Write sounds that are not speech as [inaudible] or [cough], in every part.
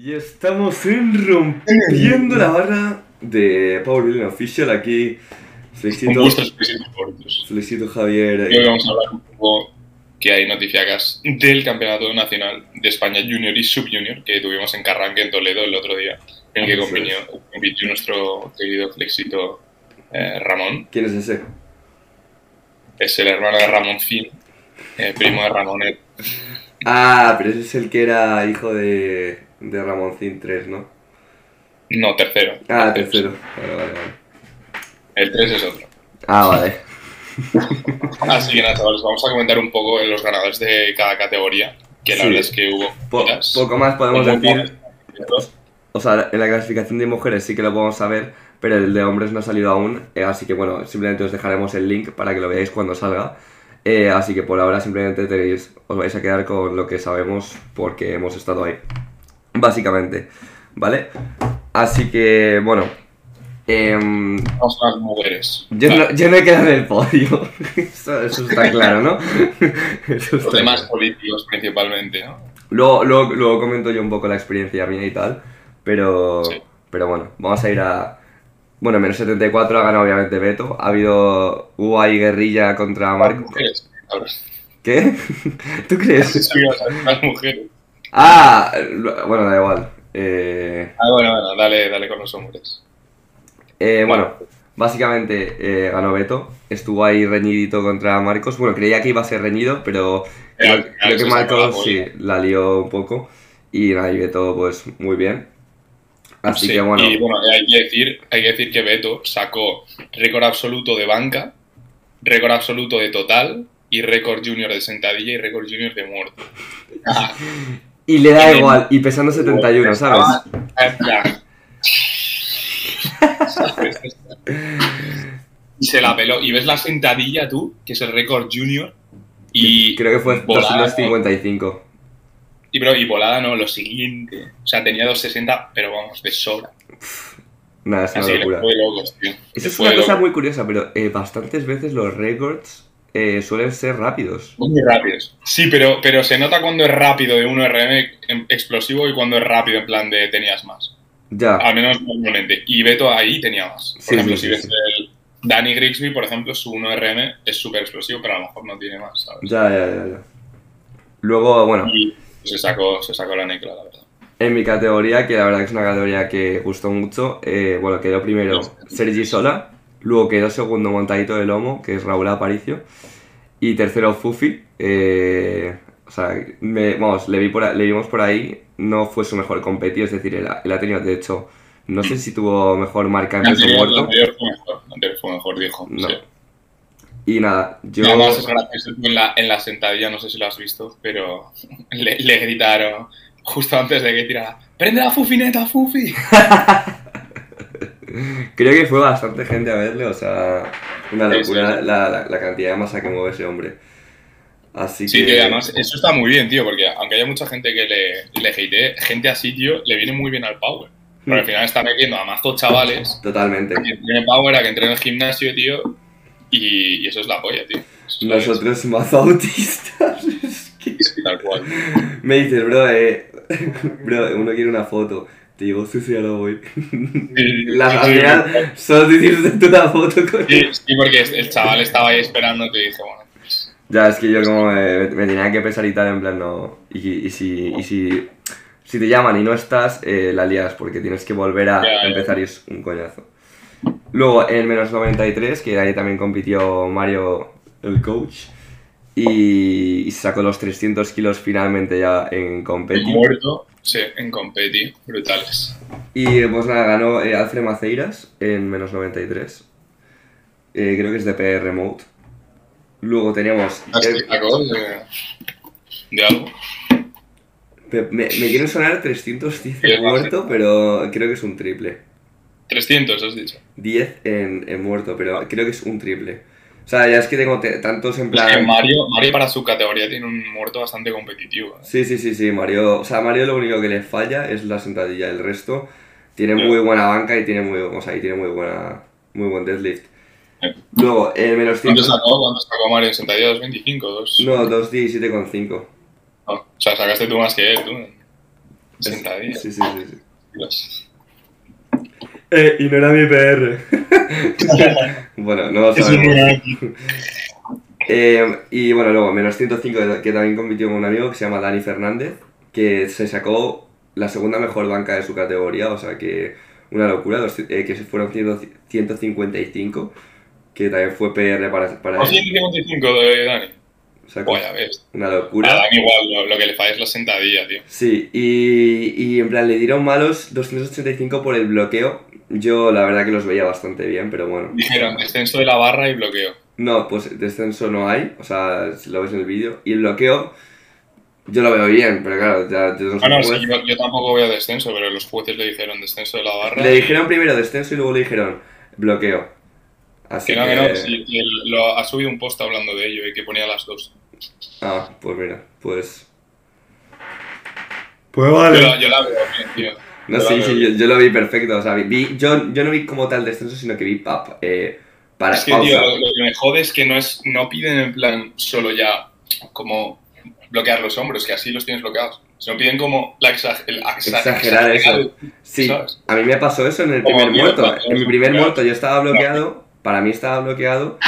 Y estamos en rompiendo la barra de Power Building Official aquí. Felicito, felicito Javier. Hoy vamos a hablar un poco que hay noticias del Campeonato Nacional de España Junior y Subjunior que tuvimos en Carranque, en Toledo, el otro día, en el que compitió nuestro querido flexito eh, Ramón. ¿Quién es ese? Es el hermano de Ramón Fin, eh, primo de Ramonet. Ah, pero ese es el que era hijo de, de Ramoncín 3, ¿no? No, tercero. Ah, tercero. Vale, vale, vale. El 3 es otro. Ah, vale. [laughs] Así que nada, chavales, vamos a comentar un poco en los ganadores de cada categoría, que la Sí. verdad es que hubo Po- muchas. poco más podemos decir. O sea, en la clasificación de mujeres sí que lo podemos saber, pero el de hombres no ha salido aún. eh, así que bueno, simplemente os dejaremos el link para que lo veáis cuando salga. Eh, así que por ahora simplemente tenéis, os vais a quedar con lo que sabemos porque hemos estado ahí. Básicamente, ¿vale? Así que bueno. mujeres. yo, no, yo no he quedado en el podio. [laughs] eso, eso está [laughs] claro, ¿no? Eso Los demás claro. políticos principalmente, ¿no? Luego, luego, luego comento yo un poco la experiencia mía y tal, pero, Sí. pero bueno, vamos a ir a... Bueno, menos 74 ha ganado obviamente Beto, ha habido hubo ahí guerrilla contra Marco. mujeres. ¿Qué? [laughs] ¿Tú crees? las mujeres. Ah, bueno, da igual. Eh, Ah, bueno, bueno, dale, dale con los hombres. eh, bueno, básicamente eh, ganó Beto, estuvo ahí reñidito contra Marcos. Bueno, creía que iba a ser reñido, pero creo, al final creo que Marcos sí, la lió un poco y nada, y Beto pues muy bien. Así Sí, que bueno. Y bueno, hay que, decir, hay que decir que Beto sacó récord absoluto de banca, récord absoluto de total y récord junior de sentadilla y récord junior de muerto. [laughs] Y le da igual, y pesando 71, ¿sabes? [laughs] y se la peló. Y ves la sentadilla tú, que es el récord junior. Y Creo que fue volada, 255. Y, bro, y volada no, lo siguiente. O sea, tenía 260, pero vamos, de sobra. Nada, es una Así locura. fue locos, tío. Eso Le es una cosa loco. muy curiosa, pero eh, bastantes veces los récords eh, suelen ser rápidos. Muy rápidos. Sí, pero, pero se nota cuando es rápido de 1RM en- explosivo y cuando es rápido en plan de tenías más. Ya, Al menos normalmente. Y Beto ahí tenía más. Por Sí, ejemplo, sí, si ves sí. el Danny Grigsby, por ejemplo, su 1RM es súper explosivo, pero a lo mejor no tiene más, ¿sabes? ya, ya, ya, ya. Luego, bueno, Y se sacó, se sacó la necla, la verdad. en mi categoría, que la verdad que es una categoría que gustó mucho, eh, bueno, quedó primero Sergi Sola, luego quedó segundo Montadito de Lomo, que es Raúl Aparicio, y tercero Fufi. eh, o sea, me- vamos, le, vi por, le vimos por ahí, no fue su mejor competido, es decir, él, ha- él ha tenido, de hecho, no sé si tuvo mejor marca en peso muerto. anterior fue mejor, anterior fue mejor, dijo. No. sí. Y nada, yo... Y además es gracioso, tú en la, en la sentadilla, no sé si lo has visto, pero [laughs] le, le gritaron justo antes de que tirara ¡Prende la fufineta, Fufi! [laughs] Creo que fue bastante gente a verle, o sea, una locura. La, la- la cantidad de masa que mueve ese hombre. Así Sí, que... tío, además eso está muy bien, tío, porque aunque haya mucha gente que le, le hatee, gente así, tío, le viene muy bien al power. Porque al final está metiendo a mazos chavales Totalmente. que power a que entren en el gimnasio, tío, y, y eso es la polla, tío. Es- Nosotros más autistas. [laughs] es que- Sí, tal cual. Me dices, bro, eh, [laughs] bro, uno quiere una foto. Te digo, sí, sí, ya lo voy. La [laughs] Sí, al final, solo te hiciste tú una foto con Sí, sí, porque el chaval estaba ahí esperando y te dije, bueno, pues, Ya, es que yo como me, me tenía que pesar y tal, en plan, no. Y, y si, y si, si te llaman y no estás, eh, la lías, porque tienes que volver a Ya, ya. empezar y es un coñazo. Luego, en menos 93, que ahí también compitió Mario, el coach, y, y sacó los 300 kilos finalmente ya en competi. muerto, sí, en competi, brutales. Y pues nada, ganó eh, Alfred Maceiras en menos 93. Eh, creo que es de PR Mode. Luego teníamos... Eh, de, de algo. Me, me, quieren sonar 310 Sí, en muerto, pero creo que es un triple. 300, has dicho. 10 en, en muerto, pero creo que es un triple. O sea, ya es que tengo te- tantos en Es plan... que Mario, Mario para su categoría tiene un muerto bastante competitivo. ¿eh? Sí, sí, sí, sí, Mario... O sea, Mario lo único que le falla es la sentadilla. El resto tiene Sí. muy buena banca y tiene muy, o sea, y tiene muy, buena, muy buen deadlift. Sí. Luego, el menos ¿Cuánto 5... sacó? ¿Cuánto sacó Mario en sentadilla? ¿2.25? ¿Dos? No, 217,5. Ah, o sea, sacaste tú más que él, tú. Sentadilla. Sí, sí, sí. sí. Dios. Eh, y no era mi PR. [laughs] bueno, no lo sabemos. [laughs] Eh, y bueno, luego, menos 105, que también compitió con un amigo que se llama Dani Fernández, que se sacó la segunda mejor banca de su categoría, o sea que una locura, dos- eh, que se fueron 100 155, que también fue PR para, para O él. 155 de Dani. O sea, ves. una A locura. Dani igual, lo, lo que le falla es la sentadilla, tío. Sí, y, y en plan le dieron malos 285 por el bloqueo. Yo la verdad que los veía bastante bien, pero bueno. Dijeron descenso de la barra y bloqueo. No, pues descenso no hay, o sea, si lo ves en el vídeo. Y el bloqueo, yo lo veo bien, pero claro, ya yo no soy Ah, no, sí, yo, yo tampoco veo descenso, pero los jueces le dijeron descenso de la barra. Le y- dijeron primero descenso y luego le dijeron bloqueo. Así Que que... no, que no, sí, y él lo, ha subido un post hablando de ello y que ponía las dos. Ah, pues mira, pues... Pues Yo, la- yo la veo bien, tío. No, sí, sí, yo, lo vi perfecto, o sea, vi, yo, yo no vi como tal descenso, sino que vi pap, eh, para Es que, pausa. tío, lo, lo que me jode es que no, es, no piden en plan solo ya como bloquear los hombros, que así los tienes bloqueados. Sino piden como la exa- el exa- Exagerar eso. exagerar- Sí, ¿sabes? a mí me pasó eso en el Como primer muerto. En mi primer bloqueado. muerto yo estaba bloqueado, para mí estaba bloqueado,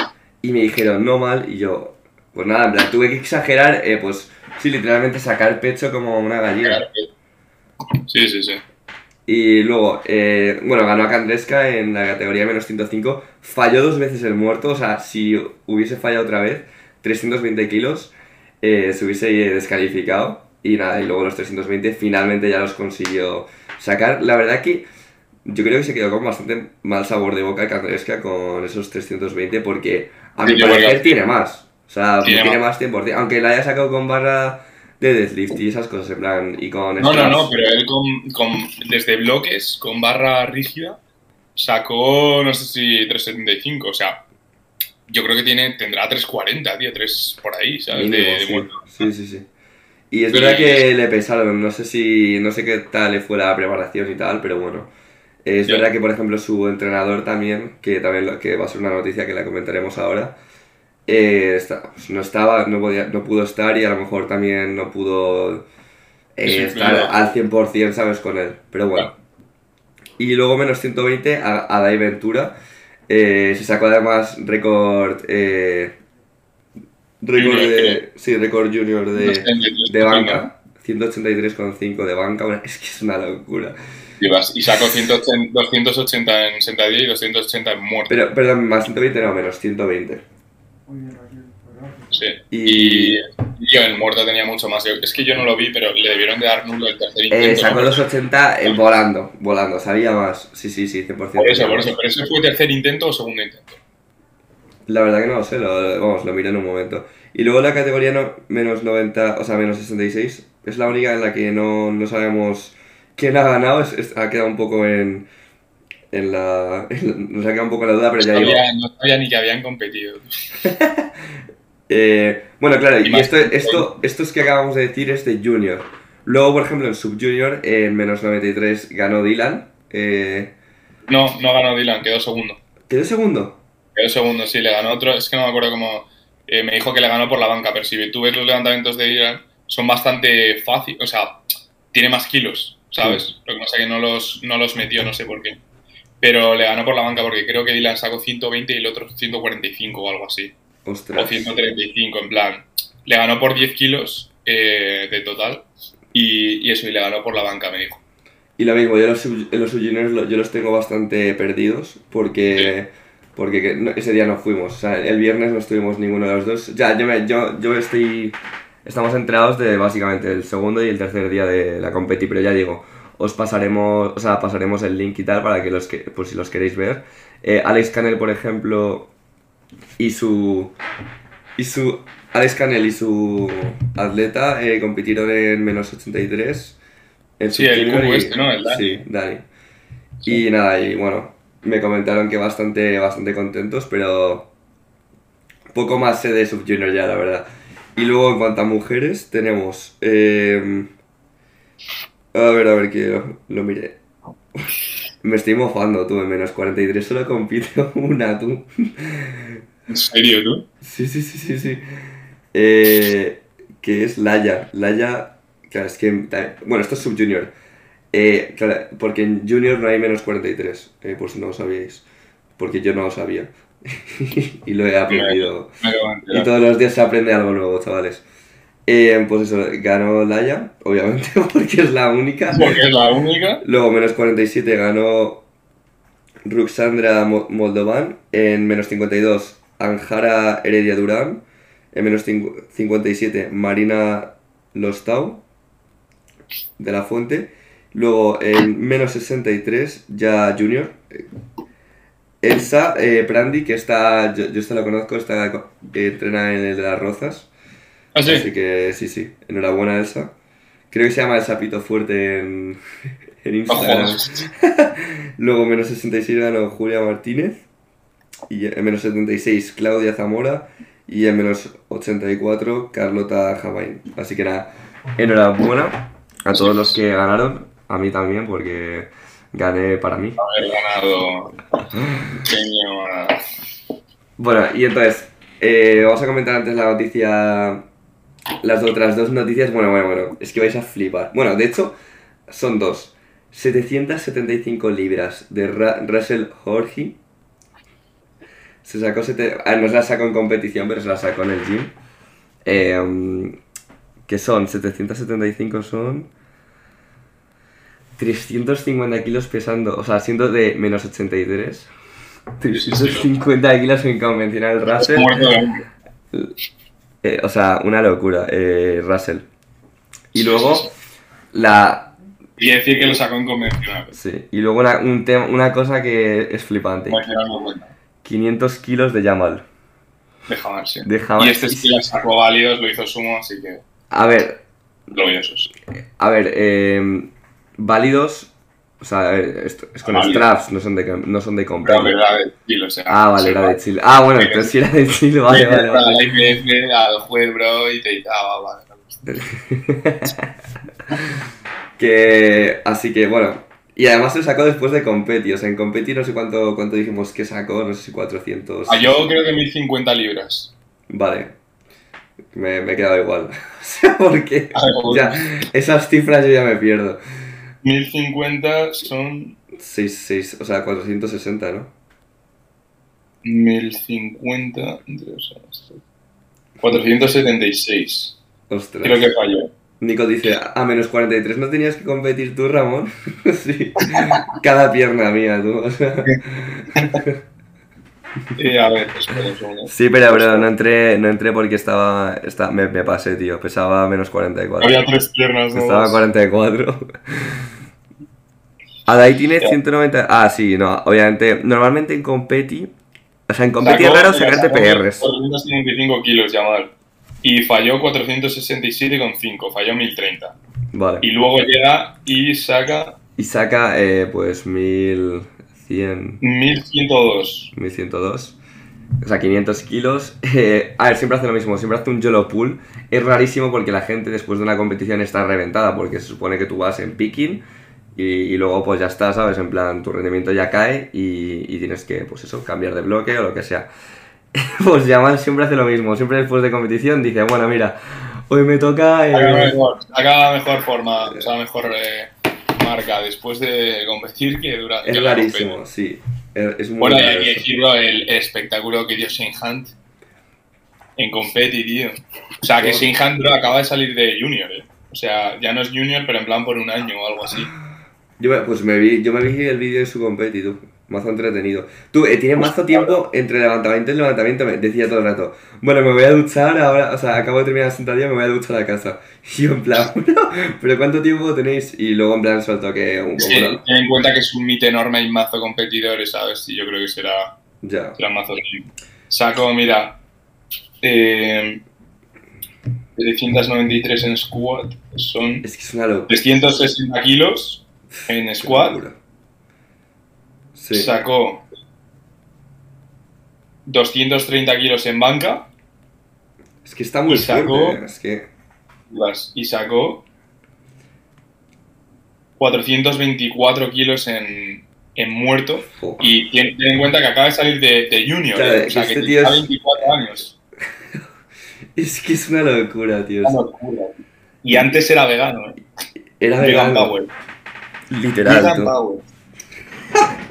y me dijeron no mal, y yo, pues nada, en plan, tuve que exagerar, eh, pues sí, literalmente sacar pecho como una gallina. Sí, sí, sí. Y luego, eh, bueno, ganó a Candresca en la categoría menos 105, falló dos veces el muerto, o sea, si hubiese fallado otra vez, 320 kilos, eh, se hubiese descalificado. Y nada, y luego los 320 finalmente ya los consiguió sacar. La verdad que yo creo que se quedó con bastante mal sabor de boca Candresca con esos 320 porque a mi Sí, parecer tiene más. O sea, Tiene tiene, más 100%. Aunque la haya sacado con barra de deadlift y esas cosas, en plan, y con No, no, no, pero él con, con- desde bloques, con barra rígida, sacó, no sé si 375, o sea, yo creo que tiene, tendrá 340, tío, 3 por ahí, ¿sabes? Mínimo, de, de sí. muerto. sí, sí, sí. Y es verdad que le pesaron, no sé si, no sé qué tal le fue la preparación y tal, pero bueno. Es verdad que, por ejemplo, su entrenador también, que también lo- que va a ser una noticia que la comentaremos ahora, eh, está- pues no estaba, no, podía, no pudo estar y a lo mejor también no pudo eh, estar al 100%, ¿sabes? Con él, pero bueno. Y luego menos 120 a, a Dai Ventura. Eh, se sacó además récord. Eh, récord de. Sí, récord junior de, 283, de banca. 183,5 de banca. Bueno, es que es una locura. Y, sacó 180 280 en sentadilla y 280 en muerto. Pero, perdón, más 120 no, menos 120. Sí. y- yo en muerto tenía mucho más. Es que yo no lo vi, pero le debieron de dar nulo el tercer Eh, intento. sacó los 80 eh, volando, volando, sabía más. Sí, sí, sí, 100%. Por eso, por eso. ¿Pero eso fue tercer intento o segundo intento? La verdad que no lo sé, lo, vamos, lo miré en un momento. Y luego la categoría no- menos 90, o sea, menos 66, es la única en la que no, no sabemos quién ha ganado, es- es- ha quedado un poco en, en la... en- nos ha quedado un poco la duda, pero ya No digo... no sabía ni que habían competido. [laughs] eh, bueno, claro, Y y esto, esto, esto es que acabamos de decir es de Junior. Luego, por ejemplo, en Sub-Junior, en menos 93 ganó Dylan. Eh, No, no ganó Dylan, quedó segundo. ¿Quedó segundo? Quedó segundo, sí, le ganó otro. Es que no me acuerdo cómo. eh, me dijo que le ganó por la banca, pero si tú ves los levantamientos de Dylan, son bastante fáciles. O sea, tiene más kilos, ¿sabes? Lo que pasa es que no los, no los metió, no sé por qué. Pero le ganó por la banca porque creo que Dylan sacó 120 y el otro 145 o algo así. O Ostras. 135, en plan. Le ganó por 10 kilos eh, de total. Y, y eso, y le ganó por la banca, me dijo. Y lo mismo, yo los, los sub-juniors lo- yo los tengo bastante perdidos porque, porque ese día no fuimos. O sea, el viernes no estuvimos ninguno de los dos. Ya, yo, me- yo, yo estoy... Estamos enterados de básicamente el segundo y el tercer día de la competi, pero ya digo, os pasaremos, o sea, pasaremos el link y tal para que los que, por si los queréis ver. Eh, Alex Canel, por ejemplo, y su... Y su... Alex Canel y su atleta eh, compitieron en menos 83. En Sí, el cubo y- este, ¿no? El Dani. Sí, Dani. Y nada, y bueno, me comentaron que bastante, bastante contentos, pero poco más sé de Sub-Junior ya, la verdad. Y luego en cuanto a mujeres, tenemos... eh, a ver, a ver, que lo, lo miré. Me estoy mofando, tú, en menos 43 solo compite [laughs] una, tú. ¿En serio, tú? Sí, sí, sí, sí, sí. Eh, que es Laia. Laia Claro, es que. Bueno, esto es sub-junior. Eh, claro, porque en junior no hay menos 43, eh, por si no lo sabíais. Porque yo no lo sabía. [laughs] y lo he aprendido. Y todos los días se aprende algo nuevo, chavales. Eh, pues eso, ganó Laia, obviamente, [laughs] porque es la única. Porque es la única. Luego, menos 47 ganó Ruxandra Mo- Moldovan. En menos 52, Anjara Heredia Durán. En menos cincu- 57, Marina Lostau, de la Fuente. Luego, en menos 63, ya Junior. Elsa eh, Prandi, que está, yo, yo esta la conozco, está, eh, entrena en el de las Rozas. Ah, sí. Así que sí, sí, enhorabuena Elsa. Creo que se llama Elsa Pito Fuerte en, [laughs] en Instagram. [laughs] Luego menos 66 ganó Julia Martínez. Y en menos 76 Claudia Zamora. Y en menos 84 Carlota Jamain. Así que nada, enhorabuena a todos los que ganaron. A mí también, porque gané para mí. Haber ganado. Bueno, y entonces, eh, vamos a comentar antes la noticia. Las otras dos noticias. Bueno, bueno, bueno. Es que vais a flipar. Bueno, de hecho, son dos. 775 libras de Ra- Russell Jorge. Se sacó. Sete... Ah, no se la sacó en competición, pero se la sacó en el gym. Eh, que son 775 son. 350 kilos pesando, o sea, siendo de menos 83. 350 kilos en convencional Russell. Eh, o sea, una locura, eh, Russell. Y luego, la. Y decir que lo sacó en convencional. Sí, y luego una, un tema, una cosa que es flipante: Voy a tirarlo cuenta. 500 kilos de Yamal. De Hamar, sí. De Hamar. Y este sí lo sacó válidos, lo hizo sumo, así que A ver, gloriosos. a ver, eh, válidos. O sea, ver, esto es con Válidos. straps, no son de, no son de Pero comprar. verdad, de Chile, o sea. Ah, vale, sí, era de Chile. Ah, bueno, entonces si era de Chile, vale, vale, vale. la IPF, al juez, bro, y te dice, ah, va, vale. [laughs] que así que bueno y además se sacó después de competi o sea en competi no sé cuánto cuánto dijimos que sacó no sé si 400 Ah, yo creo que 1050 libras. vale me, me he quedado igual [laughs] o sea porque A ver, como- ya esas cifras yo ya me pierdo 1050 son 6, 6, o sea 460 no 1050 entre dos horas. 476. ostras Creo que falló. Nico dice a menos 43 no tenías que competir tú Ramón [laughs] sí cada pierna mía tú [laughs] Eh, a ver, segundo. Sí, pero bro, no entré, no entré porque estaba, estaba me, me pasé, tío, pesaba menos 44. Había tres piernas, ¿no? Estaba a 44. Adai tiene Ya. 190. Ah, sí, no, obviamente. Normalmente en competi. O sea, en competi es raro sacarte PRs. 455 kilos. Y falló 467,5, falló 1030. Vale. Y luego llega y saca Y saca, eh, pues, 1100. 1102. 1102. O sea, 500 kilos. Eh, a ver, siempre hace lo mismo, siempre hace un YOLO pull. Es rarísimo porque la gente después de una competición está reventada porque se supone que tú vas en picking y, y luego pues ya está, ¿sabes? En plan, tu rendimiento ya cae y, y tienes que, pues eso, cambiar de bloque o lo que sea. [laughs] pues Yamal siempre hace lo mismo, siempre después de competición dice, bueno, mira, hoy me toca... eh, mejor, saca mejor forma, o sea, mejor eh, marca después de competir que durante es la rarísimo, sí. Es, muy Bueno, y hay que decirlo, el, el espectáculo que dio Shane Hunt en competi, tío. O sea, que Shane Hunt acaba de salir de junior, eh. O sea, ya no es junior, pero en plan por un año o algo así. Yo me, pues me vi, yo me vi el vídeo de su competi, tú. Mazo entretenido. Tú, eh, tienes mazo tiempo entre levantamiento y levantamiento, me decía todo el rato. Bueno, me voy a duchar ahora, o sea, acabo de terminar la sentadilla, me voy a duchar a casa. [laughs] Y yo en plan, [laughs] "Bro, pero ¿cuánto tiempo tenéis? Y luego en plan suelto que un ten en cuenta que es un mito enorme, hay mazo competidores, ¿sabes? Y yo creo que será, Ya. será mazo. Saco, mira, eh, 393 en squat, son Es que es una locura. 360 kilos en squat. Sí. Sacó 230 kilos en banca Es que está muy sacó- fuerte. Es que. y sacó 424 kilos en, en muerto. Y ten, ten en cuenta que acaba de salir de, de junior, Claro, ¿eh? o sea, este que tiene es- 24 años. [laughs] Es que es una locura, tío. Una locura. Y antes era vegano, ¿eh? Era Vegan vegano. Power. Literal. Vegan. Power. [laughs]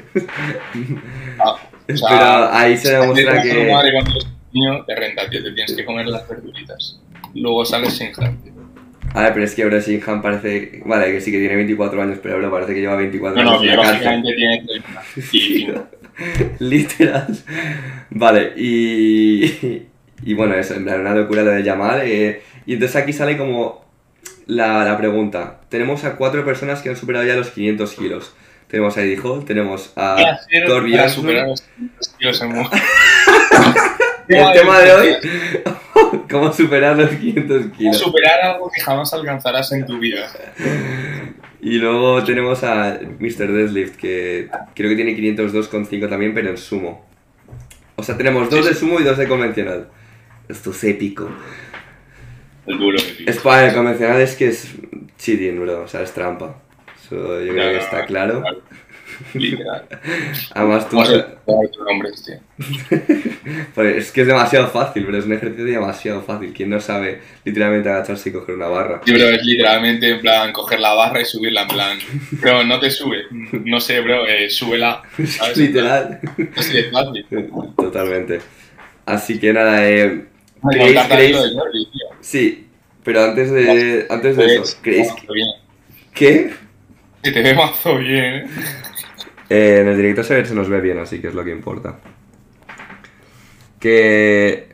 Ah, o [laughs] sea, Pero ahí se demuestra tu que. madre cuando eres niño te renta, tío, te tienes que comer las verduritas. Luego sales sin jarte. A ver, pero es que Bro Singham parece. Vale, que sí que tiene 24 años, pero Bro parece que lleva 24 No, no, años que la cárcel. básicamente tiene 30 y. [laughs] [laughs] Literal. Vale, y. Y bueno, eso, en plan, una locura lo de llamar. eh, y entonces aquí sale como la, la pregunta. Tenemos a cuatro personas que han superado ya los 500 kilos. Tenemos a Eddie Hall, tenemos a ¿Qué hacer Corby para Johnson. superar los 500 kilos en mu- [laughs] El tema de hoy, [laughs] ¿cómo superar los 500 kilos? Superar algo que jamás alcanzarás en tu vida. Y luego tenemos a Mr. Deadlift, que creo que tiene 502,5 también, pero en sumo. O sea, tenemos dos de sumo y dos de convencional. Esto es épico. El duro. Es para el convencional es que es cheating, bro. O sea, es trampa. Eso yo creo que está claro. Literal. [laughs] Además, tú... ¿Cómo se llama tu nombre, tío? [laughs] Pues es que es demasiado fácil, pero es un ejercicio demasiado fácil. ¿Quién no sabe literalmente agacharse y coger una barra? Sí, bro, es literalmente en plan coger la barra y subirla en plan. Bro, no te sube. No sé, bro, eh, súbela. [laughs] ¿sabes? Literal. Así de fácil. Totalmente. Así que nada, eh, que ¿creéis, creéis- de Jordi, tío. Sí, pero antes de, antes de Pues, eso, ¿creéis mazo bien. Que Que te ve mazo bien, eh. eh, en el directo se, se nos ve bien, así que es lo que importa? Que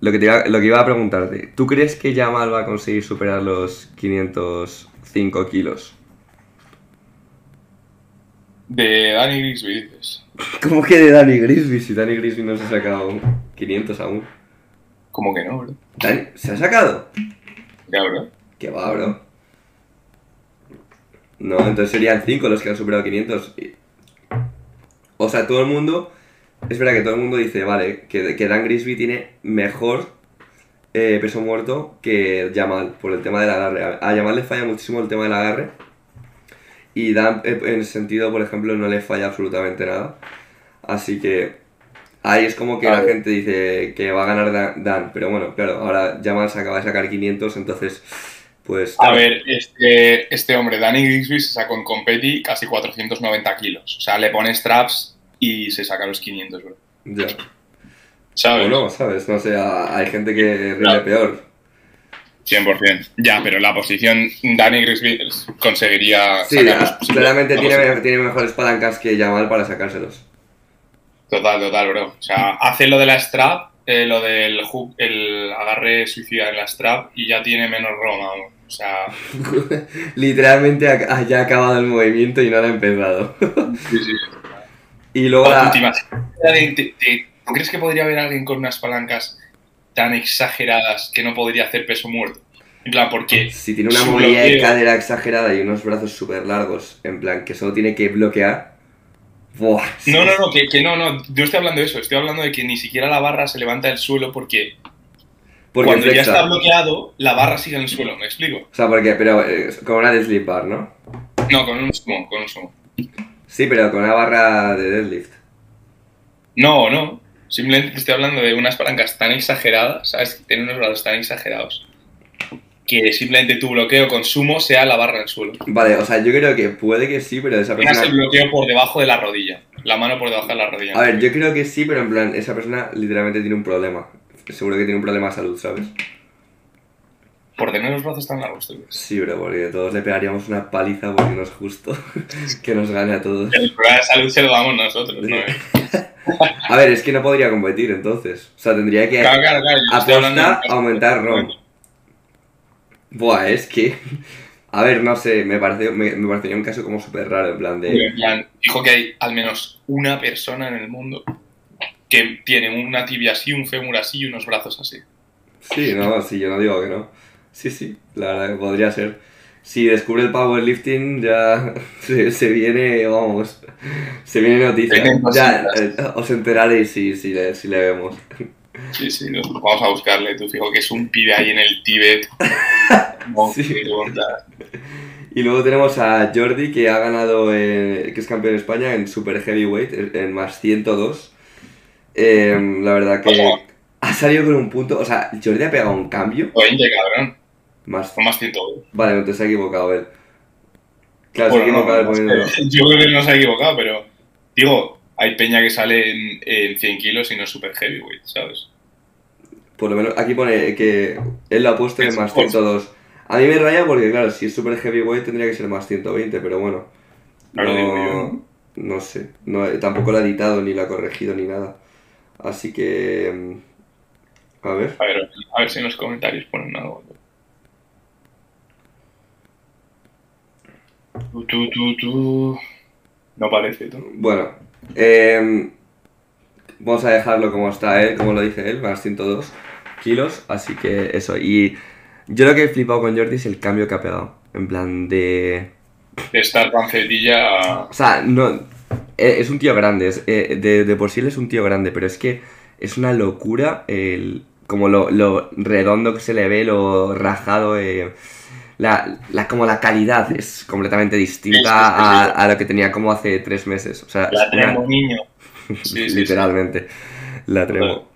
lo que, te iba, lo que iba a preguntarte, ¿tú crees que Yamal va a conseguir superar los 505 kilos? De Danny Grigsby dices. [laughs] ¿Cómo que de Danny Grisby? Si Danny Grisby no se ha sacado 500 aún. Como que no, bro. ¿Dani? ¿Se ha sacado? Ya, bro. ¿Qué va, bro? No, entonces serían 5 los que han superado 500. Y- O sea, todo el mundo... Es verdad que todo el mundo dice, vale, que, que Dan Grisby tiene mejor eh, peso muerto que Yamal por el tema del agarre. A, a Yamal le falla muchísimo el tema del agarre. Y Dan, eh, en ese sentido, por ejemplo, no le falla absolutamente nada. Así que ahí es como que la gente dice que va a ganar Dan, Dan. Pero bueno, claro, ahora Yamal se acaba de sacar 500, entonces, pues... A ver, este, este hombre, Danny Grigsby, se sacó en Competi casi 490 kilos. O sea, le pone straps y se saca los 500, bro. Ya. ¿Sabes? O no, ¿sabes? No sé, hay gente que rinde Claro. peor. 100%. Ya, pero la posición Danny Grigsby conseguiría Sí, ya, claramente la tiene, tiene mejores palancas que Yamal para sacárselos. Total, total, bro. O sea, hace lo de la strap, eh, lo del hook, el agarre suicida en la strap y ya tiene menos Roma. aún. O sea, [laughs] Literalmente ha, ha- ya ha acabado el movimiento y no lo ha empezado. sí, sí. y luego ¿Tú la... imaginas? Te- te- ¿tú crees que podría haber alguien con unas palancas tan exageradas que no podría hacer peso muerto? En plan, porque Si tiene una movilidad de cadera exagerada y unos brazos súper largos, en plan, que solo tiene que bloquear... Buah, sí. No, no, no, que, que no, no, no estoy hablando de eso, estoy hablando de que ni siquiera la barra se levanta del suelo porque, Porque cuando ya está bloqueado, la barra sigue en el suelo, ¿me explico? O sea, porque, pero eh, con una deadlift bar, ¿no? No, con un sumo, con un sumo. Sí, pero con una barra de deadlift. No, no, simplemente te estoy hablando de unas palancas tan exageradas, ¿sabes? Que tienen unos brazos tan exagerados que simplemente tu bloqueo con sumo sea la barra en el suelo. Vale, o sea, yo creo que puede que sí, pero esa Tengas el persona... bloqueo por debajo de la rodilla, la mano por debajo de la rodilla. A ver, yo creo que sí, pero en plan, esa persona literalmente tiene un problema. Seguro que tiene un problema de salud, ¿sabes? Por tener los brazos tan largos, tú. Sí, bro, porque todos le pegaríamos una paliza porque no es justo [laughs] que nos gane a todos. El problema de salud se lo damos nosotros, ¿no? [laughs] A ver, es que no podría competir entonces. O sea, tendría que Claro, apostar, de- aumentar ROM. Buah, es que... [laughs] A ver, no sé, me, parece, me, me parecería un caso como súper raro, en plan de... En plan, dijo que hay al menos una persona en el mundo que tiene una tibia así, un fémur así y unos brazos así. Sí, no, sí, yo no digo que no. Sí, sí, la verdad que podría ser. Si descubre el powerlifting ya [laughs] se, se viene, vamos, se viene noticia. Ya eh, os enteraréis si, si, le, si le vemos. Sí, sí, nos vamos a buscarle. Tú fijo que es un pibe ahí en el Tíbet. [laughs] Sí. Y luego tenemos a Jordi que ha ganado, eh, que es campeón de España en Super Heavyweight, en en más 102. Eh, la verdad que Ojo. ha salido con un punto, o sea, Jordi ha pegado un cambio. 20, cabrón. Más... Fue más 102. Vale, entonces se ha equivocado él. Claro, Bueno, se ha equivocado no, él poniendo... [laughs] Yo creo que no se ha equivocado, pero. Digo, hay peña que sale en, en 100 kilos y no es super heavyweight, ¿sabes? Por lo menos aquí pone que él lo ha puesto en más fuerza. 102. A mí me raya porque, claro, si es super heavyweight tendría que ser más 120, pero bueno. No, yo. no sé. No, tampoco lo ha editado, ni lo ha corregido, ni nada. Así que... mm, A ver. A ver, a ver si en los comentarios ponen algo. Tú, tú, tú, tú. No parece, tú. Bueno. em, vamos a dejarlo como está él, como lo dice él, más 102 kilos. Así que eso. Y yo lo que he flipado con Jordi es el cambio que ha pegado. En plan de... De estar pancetilla a. O sea, no. Eh, Es un tío grande, es, eh, de, de por sí él es un tío grande, pero es que es una locura el, como lo, lo redondo que se le ve, lo rajado, eh, la, la- como la calidad es completamente distinta a, a lo que tenía como hace tres meses. O sea, La una- tenemos, niño. [laughs] Sí, sí, sí. literalmente, la tremo.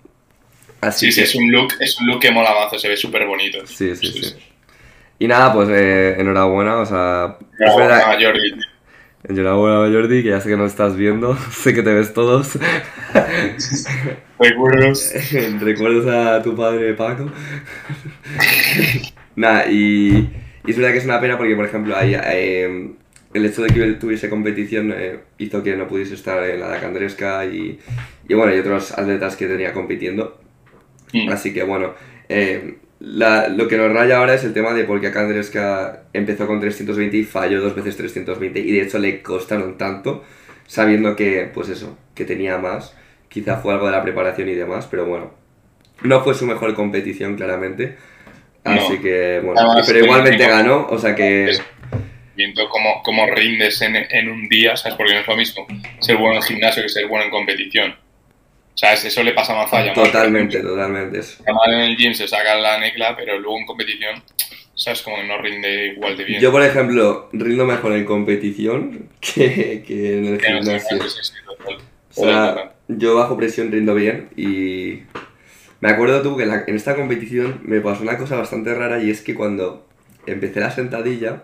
Así Sí, sí, es un look, es un look que mola mazo, se ve súper bonito. Sí, sí, sí. Y nada, pues eh, enhorabuena, o sea, es verdad, Jordi. Enhorabuena Jordi, que ya sé que nos estás viendo, [laughs] sé que te ves todos. [laughs] Recuerdos. [laughs] ¿Recuerdas a tu padre Paco? Nada, y, y es verdad que es una pena porque, por ejemplo, ahí, eh, el hecho de que tuviese competición eh, hizo que no pudiese estar en la Dakandresca y, y bueno, y otros atletas que tenía compitiendo. Mm. Así que bueno, eh, la- lo que nos raya ahora es el tema de por qué Akandreska empezó con 320 y falló dos veces 320 y de hecho le costaron tanto sabiendo que, pues eso, que tenía más. Quizá fue algo de la preparación y demás, pero bueno, no fue su mejor competición claramente. Así No. que bueno, Además, pero igualmente ganó, o sea que... Viendo cómo, cómo rindes en, en un día, ¿sabes? Porque no es lo mismo ser bueno en gimnasio que ser bueno en competición. ¿Sabes? Eso le pasa a Mazaya. ¿no? Totalmente, totalmente. Yamal en el gym se saca la necla, pero luego en competición, ¿sabes? Como que no rinde igual de bien. Yo, por ejemplo, rindo mejor en competición que, que en el Que no sé, gimnasio. sí, sí. O sea, yo bajo presión rindo bien y me acuerdo tú que en, la- en esta competición me pasó una cosa bastante rara y es que cuando empecé la sentadilla,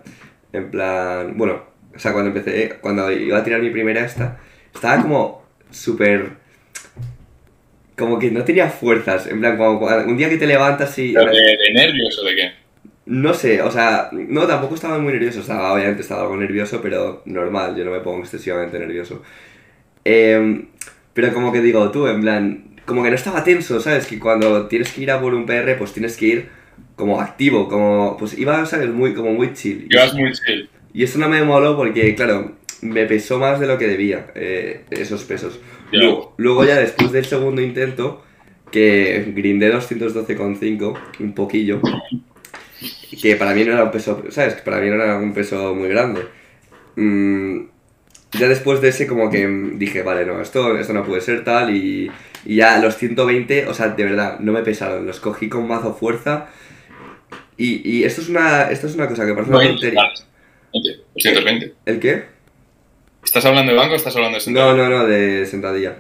en plan, bueno, o sea, cuando empecé, cuando iba a tirar mi primera esta, estaba como súper, como que no tenía fuerzas, en plan, como, un día que te levantas y... ¿Pero de, de nervios o de qué? No sé, o sea, no, tampoco estaba muy nervioso, estaba, obviamente estaba algo nervioso, pero normal, yo no me pongo excesivamente nervioso. Em, pero como que digo, tú, en plan, como que no estaba tenso, ¿sabes? Que cuando tienes que ir a por un PR, pues tienes que ir como activo, como, pues iba, ¿sabes? Muy, como muy chill. Llevas muy chill. y eso no me moló porque, claro, me pesó más de lo que debía, eh, esos pesos. Luego, luego ya después del segundo intento, que grindé 212,5, un poquillo, que para mí no era un peso, ¿sabes? Que para mí no era un peso muy grande. Mm, ya después de ese como que dije, vale, no, esto, esto no puede ser tal y, y ya los 120, o sea, de verdad, no me pesaron, los cogí con mazo fuerza y, y esto, es una, esto es una cosa que parece una tontería. 220. ¿El qué? ¿Estás hablando de banco o estás hablando de No, no, no, de sentadilla.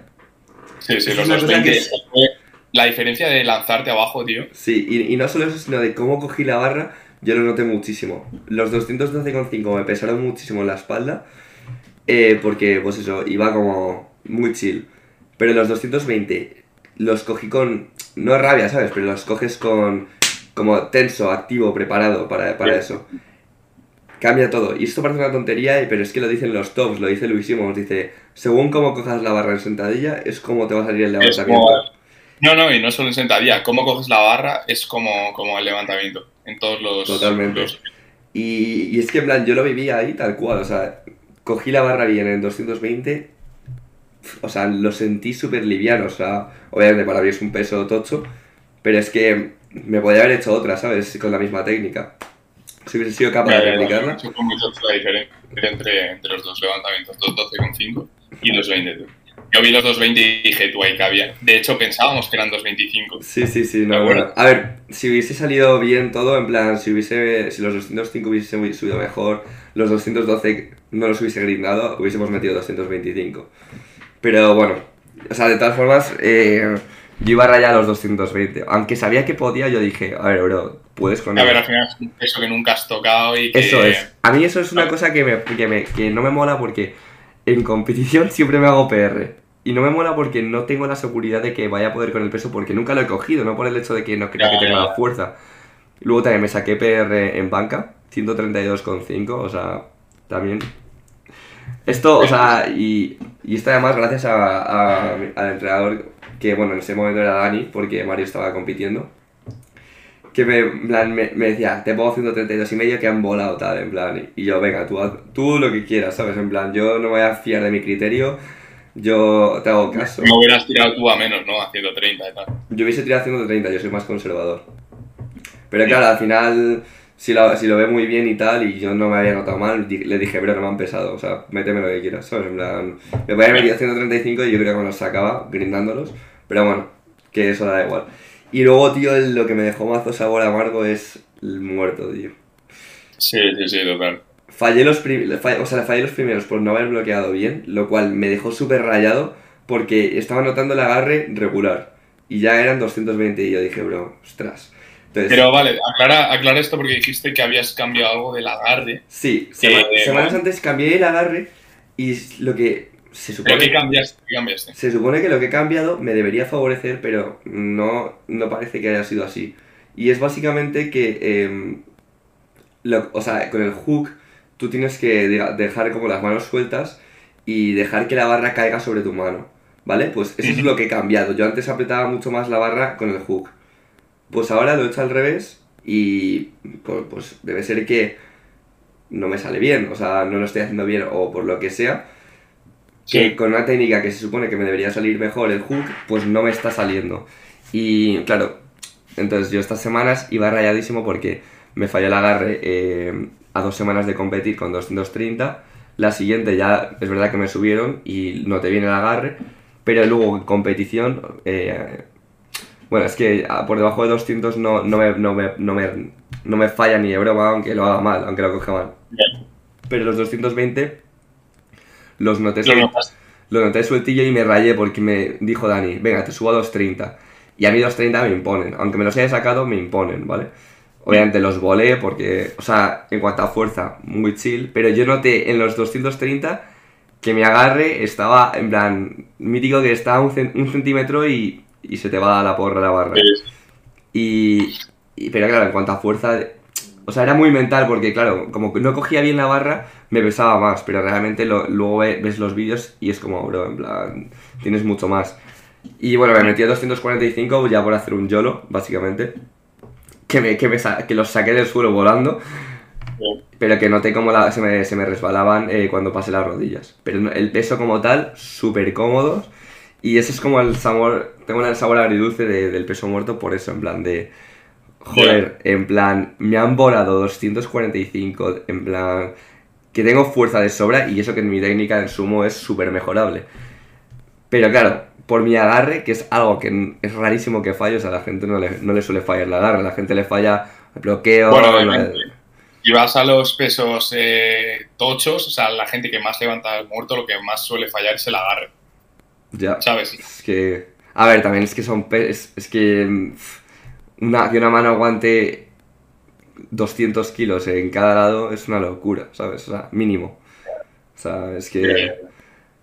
Sí, sí, los una cosa 220. que- La diferencia de lanzarte abajo, tío. Sí, y, y no solo eso, sino de cómo cogí la barra, yo lo noté muchísimo. Los 212,5 me pesaron muchísimo en la espalda, eh, porque, pues eso, iba como muy chill. Pero los 220 los cogí con, no rabia, ¿sabes? Pero los coges con, como tenso, activo, preparado para, para eso. Cambia todo. Y esto parece una tontería, pero es que lo dicen los tops, lo dice Luis Simons, dice, según cómo cojas la barra en sentadilla, es como te va a salir el levantamiento. como- No, no, y no solo en sentadilla. Cómo coges la barra es como, como el levantamiento. En todos los. Totalmente. los- Y, y es que en plan, yo lo viví ahí tal cual, o sea, cogí la barra bien en 220, o sea, lo sentí súper liviano, o sea, obviamente para mí es un peso tocho, pero es que me podía haber hecho otra, ¿sabes? Con la misma técnica. Si hubiese sido capaz de replicarla. Eso fue mucho la diferencia entre, entre los dos levantamientos, 212,5 y 220. tú. Yo vi los 220 y dije, tú ahí cabía. De hecho, pensábamos que eran 225. Sí, sí, sí, bueno. A ver, si hubiese salido bien todo, en plan, si hubiese, si los 205 hubiesen subido mejor, los 212 no los hubiese grindado, hubiésemos metido 225. Pero bueno, o sea, de todas formas, eh, yo iba a rayar los 220. Aunque sabía que podía, yo dije, a ver, bro, puedes con A ver, al final es un peso que nunca has tocado y que... Eso es. A mí eso es una cosa que, me, que, me- que no me mola porque en competición [laughs] siempre me hago PR. Y no me mola porque no tengo la seguridad de que vaya a poder con el peso porque nunca lo he cogido, no por el hecho de que no crea Ya, que tenga ya. la fuerza. Luego también me saqué PR en banca, 132,5, o sea, también. Esto, o sea, y, y esto además gracias a, a- al entrenador que, bueno, en ese momento era Dani, porque Mario estaba compitiendo. Que me, plan, me, me decía, te pongo 132 y medio que han volado tal, en plan. Y yo, venga, tú, haz- tú lo que quieras, ¿sabes? En plan, yo no me voy a fiar de mi criterio, yo te hago caso. No hubieras tirado tú a menos, ¿no? A 130 y tal. Yo hubiese tirado 130, yo soy más conservador. Pero claro, al final, si lo, si lo ve muy bien y tal, y yo no me había notado mal, le dije, pero no me han pesado, o sea, méteme lo que quieras, ¿sabes? En plan, me podía haber metido 135 y yo creo que me los sacaba grindándolos, pero bueno, que eso da igual. Y luego, tío, lo que me dejó mazo sabor amargo es el muerto, tío. Sí, sí, sí, total. Fallé los, fall- o sea, le fallé los primeros por no haber bloqueado bien, lo cual me dejó súper rayado porque estaba notando el agarre regular. Y ya eran 220 y yo dije, bro, ostras. Entonces, Pero vale, aclara, aclara esto porque dijiste que habías cambiado algo del agarre. sí, sema- eh, semanas bueno. antes cambié el agarre y lo que se ¿Pero qué supone, cambiaste? ¿Qué cambiaste? se supone que lo que he cambiado me debería favorecer, pero no, no parece que haya sido así. Y es básicamente que, em, lo- o sea, con el hook tú tienes que dejar como las manos sueltas y dejar que la barra caiga sobre tu mano, ¿vale? Pues eso es lo que he cambiado. Yo antes apretaba mucho más la barra con el hook. Pues ahora lo he hecho al revés y pues, pues debe ser que no me sale bien, o sea, no lo estoy haciendo bien o por lo que sea, que con una técnica que se supone que me debería salir mejor el hook, pues no me está saliendo. Y claro, entonces yo estas semanas iba rayadísimo porque me falló el agarre eh, a dos semanas de competir con 230. La siguiente ya es verdad que me subieron y noté bien el agarre, pero luego en competición, eh, bueno, es que por debajo de 200 no, no, me, no, me, no, me, no me falla ni de broma, aunque lo haga mal, aunque lo coja mal. Pero los 220 los noté, Lo suel- notaste. lo noté sueltillo y me rayé porque me dijo Dani, venga, te subo a 230. Y a mí 230 me imponen, aunque me los haya sacado, me imponen, ¿vale? Obviamente los volé porque, o sea, en cuanto a fuerza, muy chill, pero yo noté en los 230 que mi agarre estaba, en plan, mítico que estaba un, cen- un centímetro y, y se te va a la porra la barra. Sí. Y, y- pero claro, en cuanto a fuerza, o sea, era muy mental porque claro, como no cogía bien la barra, me pesaba más, pero realmente luego ve- ves los vídeos y es como, bro, en plan, tienes mucho más. Y bueno, me metí a 245 ya por hacer un YOLO, básicamente, que, que, los saqué del suelo volando, pero que noté como la- se, me, resbalaban eh, cuando pasé las rodillas. Pero el peso como tal, súper cómodos. Y ese es como el sabor, tengo el sabor agridulce de- del peso muerto por eso, en plan de... Joder, en plan, me han volado 245, en plan, que tengo fuerza de sobra y eso que mi técnica en sumo es súper mejorable. Pero claro, por mi agarre, que es algo que es rarísimo que falle, o sea, a la gente no le, no le suele fallar el agarre, a la gente le falla el bloqueo, Bueno, la- obviamente. Y vas a los pesos eh, tochos, o sea, la gente que más levanta el muerto, lo que más suele fallar es el agarre, ya. ¿sabes? Es que. A ver, también es que son. Es, es que. mm, Una, que una mano aguante 200 kilos en cada lado es una locura, ¿sabes? O sea, mínimo. O sea, es que.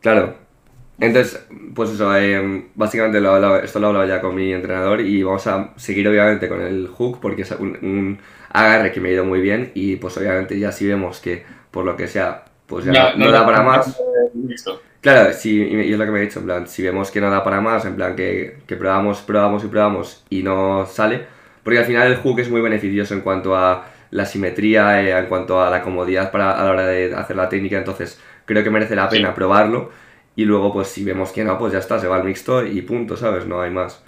Claro. Entonces, pues eso, eh, básicamente lo hablado- esto lo he hablado ya con mi entrenador y vamos a seguir obviamente con el hook porque es un, un agarre que me ha ido muy bien y pues obviamente ya si vemos que por lo que sea, pues ya no, da para más. Listo. Claro, sí, y es lo que me he dicho, en plan, si vemos que no da para más, en plan, que, que probamos, probamos y probamos y no sale, porque al final el hook es muy beneficioso en cuanto a la simetría, eh, en cuanto a la comodidad para, a la hora de hacer la técnica, entonces creo que merece la pena Sí. probarlo y luego pues si vemos que no, pues ya está, se va al mixto y punto, ¿sabes? No hay más.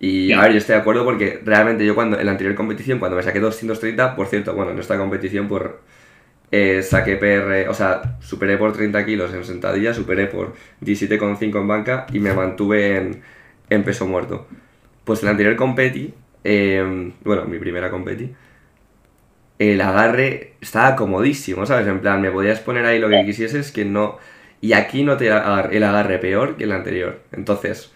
Y a ver, yo estoy de acuerdo porque realmente yo cuando en la anterior competición, cuando me saqué 230, por cierto, bueno, en esta competición por eh, saqué PR, o sea, superé por 30 kilos en sentadilla, superé por 17,5 en banca y me mantuve en, en peso muerto. Pues en la anterior competi, eh, bueno, mi primera competi, el agarre estaba comodísimo, ¿sabes? En plan, me podías poner ahí lo que quisieses, que no... Y aquí no te agar- el agarre peor que el anterior. Entonces,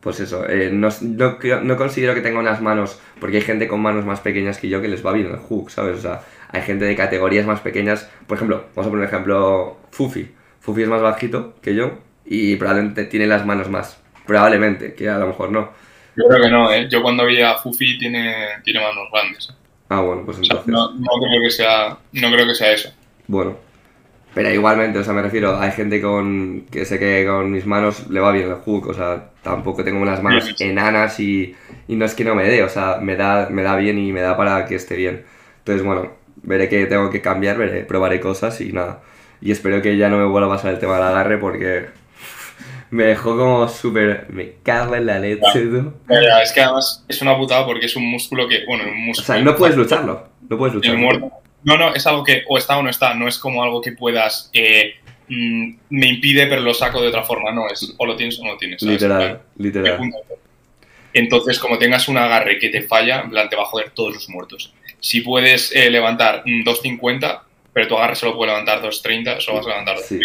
pues eso, eh, no, no, no, considero que tenga unas manos, porque hay gente con manos más pequeñas que yo que les va bien el hook, ¿sabes? O sea, hay gente de categorías más pequeñas, por ejemplo, vamos a poner un ejemplo, Fufi. Fufi es más bajito que yo y probablemente tiene las manos más, probablemente, que a lo mejor no. Yo creo que no, ¿eh? Yo cuando vi a Fufi tiene, tiene manos grandes. Ah, bueno, pues entonces... no, no, creo que sea, no creo que sea eso. Bueno, pero igualmente, o sea, me refiero, hay gente con que sé que con mis manos le va bien el hook, o sea, tampoco tengo unas manos enanas y, y no es que no me dé, o sea, me da, me da bien y me da para que esté bien. Entonces, bueno, veré que tengo que cambiar, veré, probaré cosas y nada. Y espero que ya no me vuelva a pasar el tema del agarre porque [laughs] me dejó como súper... Me cago en la leche, tú. es que además es una putada porque es un músculo que... Bueno, un músculo... O sea, no puedes lucharlo, no puedes lucharlo. No, no, es algo que o está o no está, no es como algo que puedas. Eh, mm, me impide, pero lo saco de otra forma, no, es o lo tienes o no lo tienes. Literal, literal. Entonces, como tengas un agarre que te falla, en plan, te va a joder todos los muertos. Si puedes eh, levantar 2.50, pero tu agarre solo puede levantar 2.30, solo vas a levantar 2.50. Sí.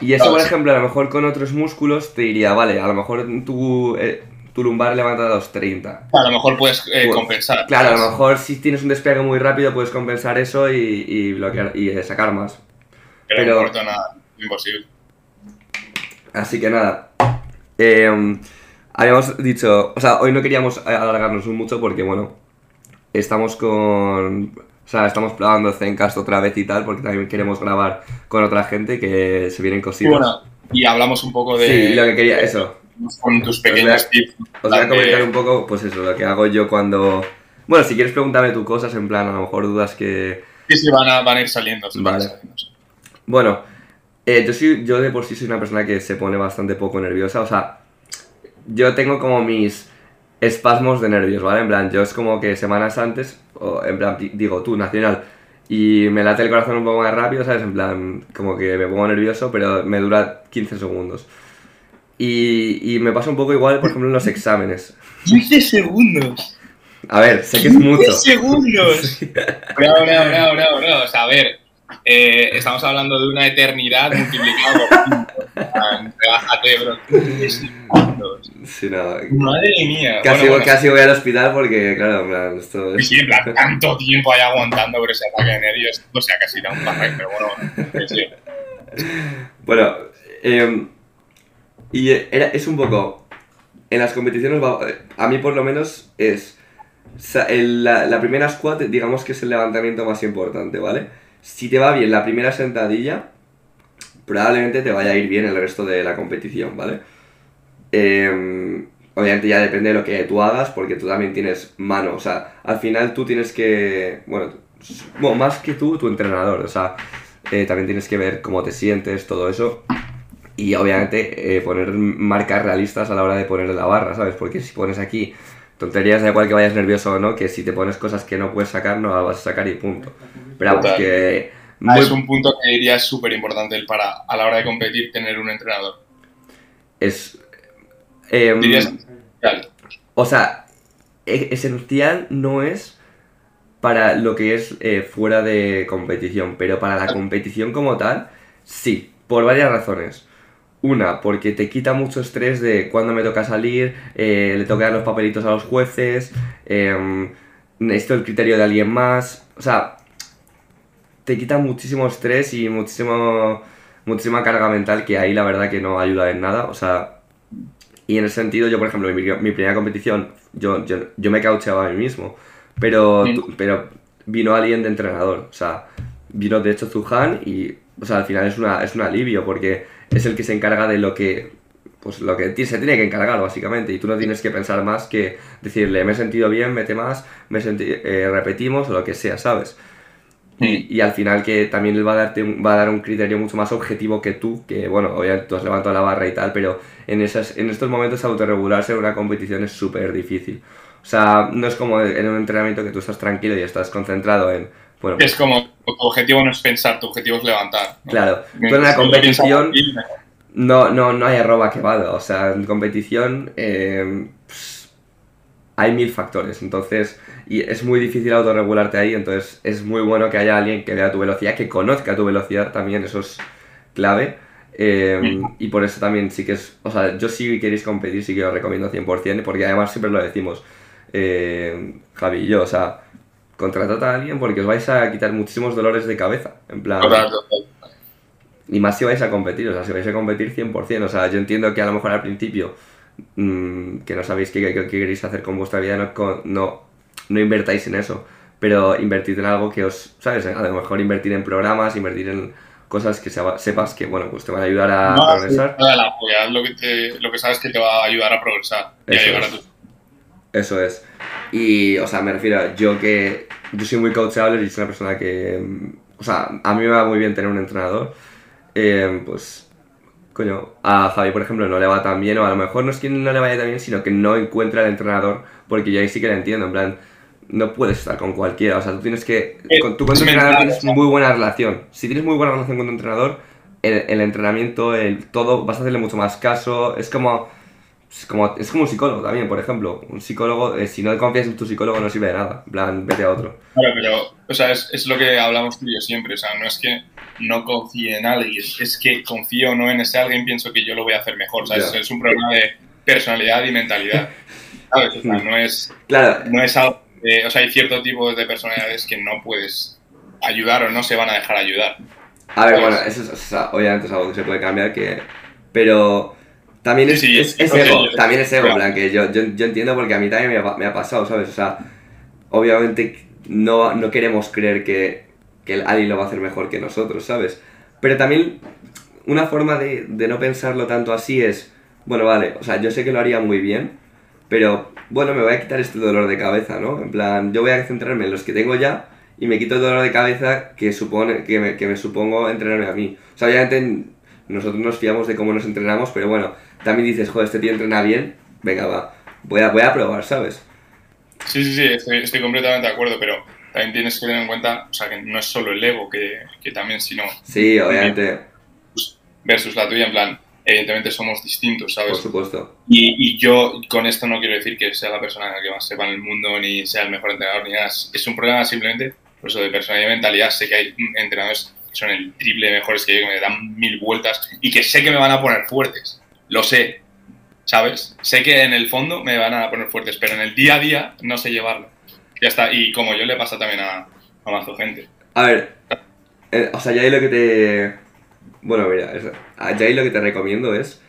Y eso, por ejemplo, a lo mejor con otros músculos te diría, vale, a lo mejor tú eh, tu lumbar levanta 230. A lo mejor puedes eh, pues, compensar. Claro, a lo mejor si tienes un despegue muy rápido puedes compensar eso y, bloquear y sacar más. Pero, no nada, imposible. Así que nada. Em, habíamos dicho, o sea, hoy no queríamos alargarnos mucho porque, bueno, estamos con. O sea, estamos probando Zencast otra vez y tal, porque también queremos grabar con otra gente que se vienen cositas. Y bueno, y hablamos un poco de. Sí, lo que quería, eso con tus pequeños tips. Os voy a comentar un poco, pues eso, lo que hago yo cuando... Bueno, si quieres preguntarme tú cosas, en plan, a lo mejor dudas que... Sí, sí, van a, van a ir saliendo. Vale. Bueno, eh, yo, soy, yo de por sí soy una persona que se pone bastante poco nerviosa, o sea, yo tengo como mis espasmos de nervios, ¿vale? En plan, yo es como que semanas antes, o en plan, digo, tú, nacional, y me late el corazón un poco más rápido, ¿sabes? En plan, como que me pongo nervioso, pero me dura 15 segundos. Y, y me pasa un poco igual, por ejemplo, en los exámenes. 15 segundos. A ver, sé que es mucho. 15 segundos. [laughs] Bravo, bravo, bravo, bravo, bravo. O sea, a ver, eh, estamos hablando de una eternidad multiplicada por 5. Relájate, bro. 15 segundos. [laughs] Sí, no. Madre mía. Casi, bueno, casi voy al hospital porque, claro, en plan, esto es... Sí, en plan, tanto tiempo ahí aguantando por ese ataque de nervios. O sea, casi da un parrón, pero bueno, sí. Bueno, eh y era, es un poco. En las competiciones, a mí por lo menos es. La, la, primera squat, digamos que es el levantamiento más importante, ¿vale? Si te va bien la primera sentadilla, probablemente te vaya a ir bien el resto de la competición, ¿vale? Em, obviamente ya depende de lo que tú hagas, porque tú también tienes mano, o sea, al final tú tienes que, bueno, bueno más que tú, tu entrenador, o sea, eh, también tienes que ver cómo te sientes, todo eso y obviamente eh, poner marcas realistas a la hora de poner la barra, ¿sabes? Porque si pones aquí tonterías, da igual que vayas nervioso o no, que si te pones cosas que no puedes sacar, no las vas a sacar y punto. Pero vamos, que... Ah, es un punto que diría es súper importante para, a la hora de competir, tener un entrenador. Es... Eh, Dirías O sea, e, esencial no es para lo que es eh, fuera de competición, pero para la competición como tal, sí, por varias razones. Una, porque te quita mucho estrés de cuándo me toca salir, eh, le toca dar los papelitos a los jueces, eh, necesito el criterio de alguien más. O sea, te quita muchísimo estrés y muchísimo, muchísima carga mental que ahí la verdad que no ayuda en nada. O sea, y en ese sentido, yo por ejemplo, mi, mi primera competición, yo, yo, me caucheaba a mí mismo, pero, pero vino alguien de entrenador. O sea, vino de hecho Zuhan y, o sea, al final es, una, es un alivio porque es el que se encarga de lo que pues lo que se tiene que encargar básicamente y tú no tienes que pensar más que decirle me he sentido bien, mete más, me eh, repetimos o lo que sea, ¿sabes? Y, y, al final que también él va a, darte va a dar un criterio mucho más objetivo que tú, que bueno, obviamente tú has levantado la barra y tal, pero en, esas, en estos momentos autorregularse en una competición es súper difícil. O sea, no es como en un entrenamiento que tú estás tranquilo y estás concentrado en es como, tu objetivo no es pensar, tu objetivo es levantar. Claro, en una competición no, no, no hay arroba que valga, o sea, en competición eh, hay mil factores, entonces, y es muy difícil autorregularte ahí, entonces es muy bueno que haya alguien que vea tu velocidad, que conozca tu velocidad también, eso es clave. Eh, y por eso también sí que es, o sea, yo sí queréis competir, sí que os recomiendo 100%, porque además siempre lo decimos, eh, Javi y yo, o sea, contratad a alguien porque os vais a quitar muchísimos dolores de cabeza, en plan... Y más si vais a competir, o sea, si vais a competir 100%, o sea, yo entiendo que a lo mejor al principio mmm, que no sabéis qué, qué, qué, queréis hacer con vuestra vida, no, no, no invertáis en eso, pero invertid en algo que os, ¿sabes? A lo mejor invertir en programas, invertir en cosas que sepas que, bueno, pues te van a ayudar a no, progresar. Sí, la, pues lo, que te, lo que sabes que te va a ayudar a progresar y a llegar a. Eso es. Y, o sea, me refiero, yo que, yo soy muy coachable y soy una persona que, o sea, a mí me va muy bien tener un entrenador, eh, pues coño, a Javi, por ejemplo, no le va tan bien, o a lo mejor no es que no le vaya tan bien, sino que no encuentra el entrenador, porque yo ahí sí que lo entiendo, en plan, no puedes estar con cualquiera, o sea, tú tienes que, con, tú con tu entrenador tienes muy buena relación, si tienes muy buena relación con tu entrenador, el, el entrenamiento, el todo, vas a hacerle mucho más caso, es como, es como, es como un psicólogo también, por ejemplo, un psicólogo, eh, si no confías en tu psicólogo no sirve de nada, en plan, vete a otro. Claro, pero, o sea, es, es lo que hablamos tú y yo siempre, o sea, no es que no confíe en alguien, es que confío o no en ese alguien, pienso que yo lo voy a hacer mejor. ¿sabes? Yeah. Es un problema de personalidad y mentalidad. ¿Sabes? O sea, no es, claro. no es algo. Eh, o sea, hay cierto tipo de personalidades que no puedes ayudar o no se van a dejar ayudar. A ver, ¿sabes? bueno, eso es, o sea, obviamente es algo que se puede cambiar, que pero también es, sí, es, es ego, también es ego, plan, que yo, yo, yo, entiendo porque a mí también me ha, me ha pasado, ¿sabes? O sea, obviamente no, no queremos creer que que el Ali lo va a hacer mejor que nosotros, ¿sabes? Pero también una forma de, de, no pensarlo tanto así es, bueno, vale, o sea, yo sé que lo haría muy bien, pero bueno, me voy a quitar este dolor de cabeza, ¿no? En plan, yo voy a centrarme en los que tengo ya y me quito el dolor de cabeza que, supone, que, me, que me supongo entrenarme a mí. O sea, obviamente nosotros nos fiamos de cómo nos entrenamos, pero bueno, también dices, joder, este tío entrena bien, venga, va, voy a, voy a probar, ¿sabes? Sí, sí, sí, estoy, estoy completamente de acuerdo, pero también tienes que tener en cuenta, o sea, que no es solo el ego, que, que también, sino... Sí, obviamente. Versus la tuya, en plan, evidentemente somos distintos, ¿sabes? Por supuesto. Y, y, yo con esto no quiero decir que sea la persona que más sepa en el mundo, ni sea el mejor entrenador, ni nada. Es un problema simplemente, por eso, de personalidad y mentalidad. Sé que hay entrenadores son el triple mejores que yo, que me dan mil vueltas y que sé que me van a poner fuertes. Lo sé, ¿sabes? Sé que en el fondo me van a poner fuertes, pero en el día a día no sé llevarlo. Ya está, y como yo le pasa también a, a mazo gente. A ver, eh, o sea, ya ahí lo que te... Bueno, mira, es, ya ahí lo que te recomiendo es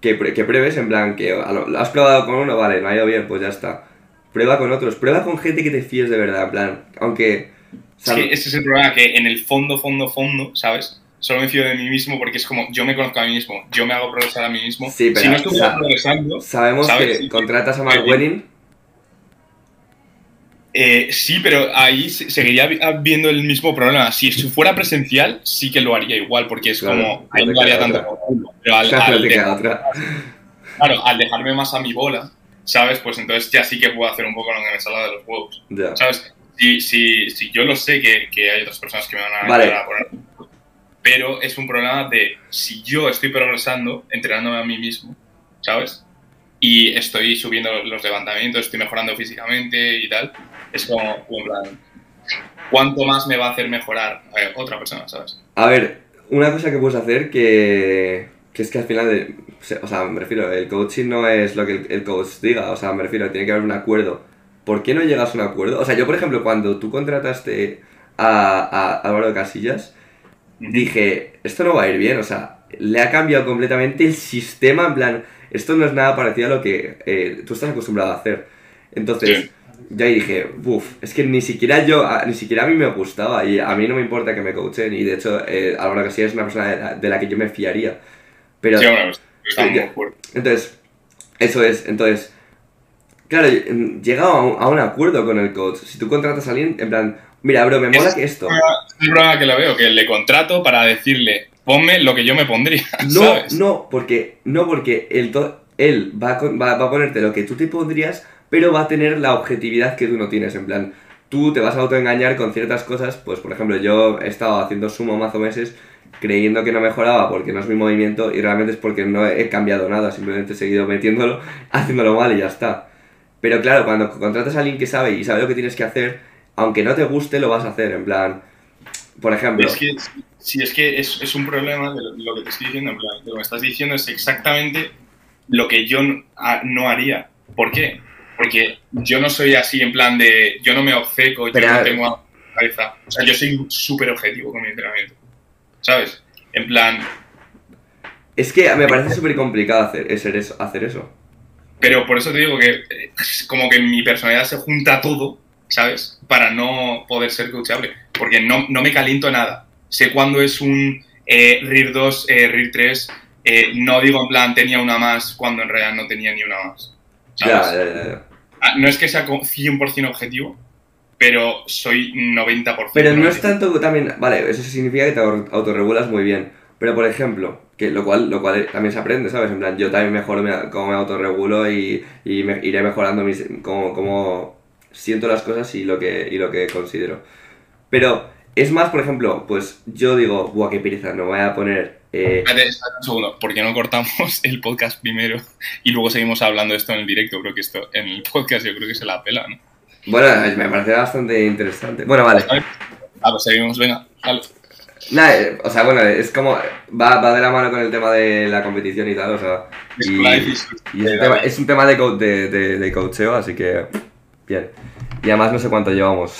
que, que pruebes en plan que lo, has probado con uno, vale, no ha ido bien, pues ya está. Prueba con otros, prueba con gente que te fíes de verdad, en plan, aunque... ¿sabes? Sí, ese es el problema, que en el fondo, fondo, fondo, ¿sabes? Solo me fío de mí mismo porque es como, yo me conozco a mí mismo, yo me hago progresar a mí mismo. Sí, pero si no estuviera o sea, progresando... Sabemos ¿sabes? que contratas a Mark Welling eh, sí, pero ahí seguiría viendo el mismo problema. Si fuera presencial, sí que lo haría igual, porque es claro, como. Ahí no haría tanto. Pero al, claro, al, dejar, claro, al dejarme más a mi bola, ¿sabes? Pues entonces ya sí que puedo hacer un poco lo que me salga de los huevos. Yeah. ¿Sabes? Si, si, si yo lo sé que, que, hay otras personas que me van a vale. a poner. Pero es un problema de si yo estoy progresando, entrenándome a mí mismo, ¿sabes? Y estoy subiendo los levantamientos, estoy mejorando físicamente y tal es como, en plan, ¿cuánto más me va a hacer mejorar eh, otra persona, sabes? A ver, una cosa que puedes hacer que, que es que al final, de, o sea, me refiero, el coaching no es lo que el, el, coach diga, o sea, me refiero, tiene que haber un acuerdo. ¿Por qué no llegas a un acuerdo? O sea, yo, por ejemplo, cuando tú contrataste a, a Álvaro Casillas, dije, esto no va a ir bien, o sea, le ha cambiado completamente el sistema, en plan, esto no es nada parecido a lo que eh, tú estás acostumbrado a hacer. Entonces... Sí ya dije, uff, es que ni siquiera yo, ni siquiera a mí me gustaba y a mí no me importa que me coachen y de hecho eh, Álvaro Casillas es una persona de la, de la, que yo me fiaría. Pero, sí, bueno, está muy fuerte. Entonces, eso es, entonces, claro, llega a un, a un, acuerdo con el coach. Si tú contratas a alguien, en plan, mira, bro, me mola es, que esto... Es un programa que lo veo, que le contrato para decirle, ponme lo que yo me pondría, [laughs] No, ¿sabes? no, porque, no porque él, él va, a, va, va a ponerte lo que tú te pondrías pero va a tener la objetividad que tú no tienes, en plan, tú te vas a autoengañar con ciertas cosas, pues por ejemplo, yo he estado haciendo sumo mazo meses creyendo que no mejoraba porque no es mi movimiento y realmente es porque no he cambiado nada, simplemente he seguido metiéndolo, [laughs] haciéndolo mal y ya está. Pero claro, cuando contratas a alguien que sabe y sabe lo que tienes que hacer, aunque no te guste, lo vas a hacer, en plan, Por ejemplo. Es que, si es que es, es un problema de lo, lo que te estoy diciendo, en plan, lo que me estás diciendo es exactamente lo que yo no, a- no haría. ¿Por qué? Porque yo no soy así en plan de, yo no me obceco, yo no tengo cabeza. O sea, yo soy súper objetivo con mi entrenamiento. ¿Sabes? En plan, Es que me parece súper complicado hacer, hacer eso, hacer eso. Pero por eso te digo que eh, como que mi personalidad se junta todo, ¿sabes? Para no poder ser coachable. Porque no, no me caliento nada. Sé cuándo es un eh, RIR 2, eh, RIR 3. eh, no digo en plan tenía una más cuando en realidad no tenía ni una más. Ya, ¿sabes? ya, ya, ya. Ah, No es que sea co- 100% objetivo, pero soy 90%. Pero no es tanto también, vale, eso significa que te au- autorregulas muy bien. Pero por ejemplo, que lo cual, lo cual también se aprende, ¿sabes? En plan, yo también mejoro me- cómo me autorregulo y, y me- iré mejorando mis, cómo, cómo siento las cosas y lo que, y lo que considero. Pero es más, por ejemplo, pues yo digo, buah, qué pereza, no voy a poner... eh, Espérate, un segundo, ¿por qué no cortamos [laughs] el podcast primero y luego seguimos hablando de esto en el directo? Creo que esto en el podcast yo creo que se la pela, ¿no? bueno, me parece bastante interesante. Bueno, vale. Ah, pues seguimos, venga, dale. Nada, eh, o sea, bueno, es como... Va, va de la mano con el tema de la competición y tal, o sea... Y, es, un tema, es un tema de, co- de, de, de coacheo, así que... Bien. Y además no sé cuánto llevamos.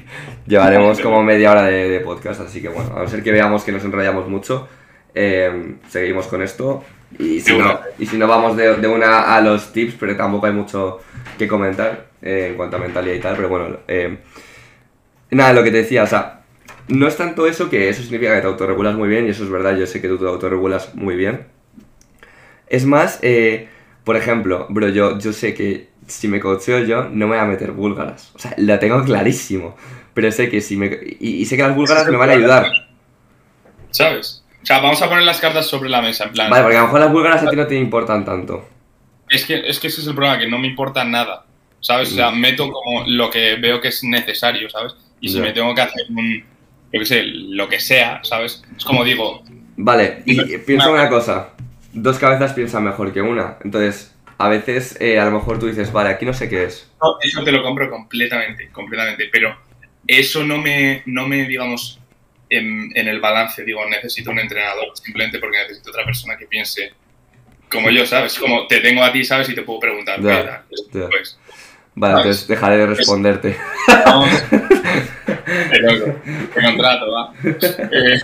[laughs] Llevaremos como media hora de, de podcast, así que bueno, a no ser que veamos que nos enrollamos mucho, eh, seguimos con esto. Y si, no, y si no vamos de, de una a los tips, pero tampoco hay mucho que comentar eh, en cuanto a mentalidad y tal, pero bueno, eh, nada, lo que te decía, o sea, no es tanto eso que eso significa que te autorregulas muy bien, y eso es verdad, yo sé que tú te autorregulas muy bien. Es más, eh, por ejemplo, bro, yo, yo sé que si me coacheo yo, no me voy a meter búlgaras. O sea, lo tengo clarísimo. Pero sé que si me... Y, y sé que las búlgaras me van a ayudar. ¿Sabes? O sea, vamos a poner las cartas sobre la mesa, en plan. Vale, porque a lo mejor las búlgaras a ti no te importan tanto. Es que, es que ese es el problema, que no me importa nada, ¿sabes? O sea, meto como lo que veo que es necesario, ¿sabes? Y si me tengo que hacer un, yo qué sé, lo que sea, ¿sabes? Es como digo, Vale, y No, piensa una cosa. Dos cabezas piensan mejor que una. Entonces, a veces eh, a lo mejor tú dices, vale, aquí no sé qué es. no, eso te lo compro completamente, completamente, pero eso no me, no me digamos, en, en el balance, digo, necesito un entrenador, simplemente porque necesito otra persona que piense como yo, ¿sabes? Como te tengo a ti, ¿sabes? Y te puedo preguntar, Ya, ¿qué. Pues, Vale, ¿Sabes? entonces dejaré de responderte. Vamos. [laughs] Loco. Qué contrato, va. Eh,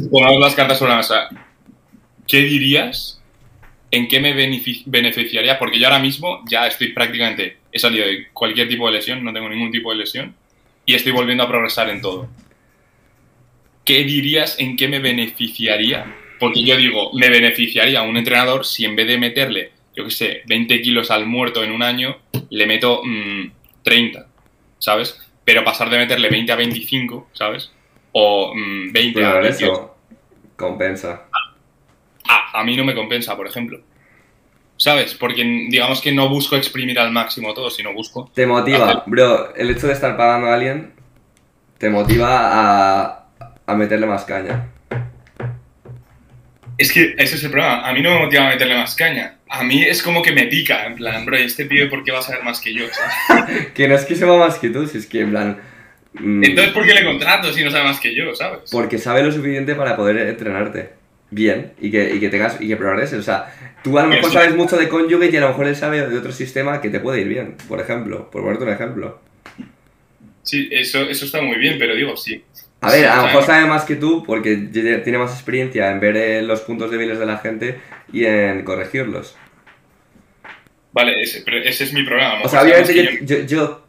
[laughs] pongamos las cartas sobre la mesa. ¿Qué dirías? ¿En qué me benefici- beneficiaría? Porque yo ahora mismo ya estoy prácticamente, he salido de cualquier tipo de lesión, no tengo ningún tipo de lesión, y estoy volviendo a progresar en todo. ¿Qué dirías en qué me beneficiaría? Porque yo digo, me beneficiaría un entrenador si en vez de meterle, yo qué sé, 20 kilos al muerto en un año, le meto mm, 30, ¿sabes? Pero pasar de meterle 20 a 25, ¿sabes? O mm, 20 Pero a 28. eso compensa. Ah, a mí no me compensa, por ejemplo. ¿Sabes? Porque mm, digamos que no busco exprimir al máximo todo, sino busco. Te motiva, Hacer- bro, el hecho de estar pagando a alguien te motiva a, a meterle más caña. Es que ese es el problema. A mí no me motiva a meterle más caña. A mí es como que me pica, en plan, bro, ¿y este pibe por qué va a saber más que yo? ¿sabes? [laughs] Que no es que sepa más que tú, si es que en plan... mm, Entonces, ¿por qué le contrato si no sabe más que yo, ¿sabes? Porque sabe lo suficiente para poder entrenarte bien y que, y que tengas y que progreses. O sea, tú a lo mejor sabes mucho de conjugate y a lo mejor él sabe de otro sistema que te puede ir bien, por ejemplo, por ponerte un ejemplo. Sí, eso, eso está muy bien, pero digo, sí. A ver, a lo mejor sabe más que tú porque tiene más experiencia en ver eh, los puntos débiles de la gente y en corregirlos. Vale, ese, pero ese es mi problema. O sea, obviamente yo, yo, yo,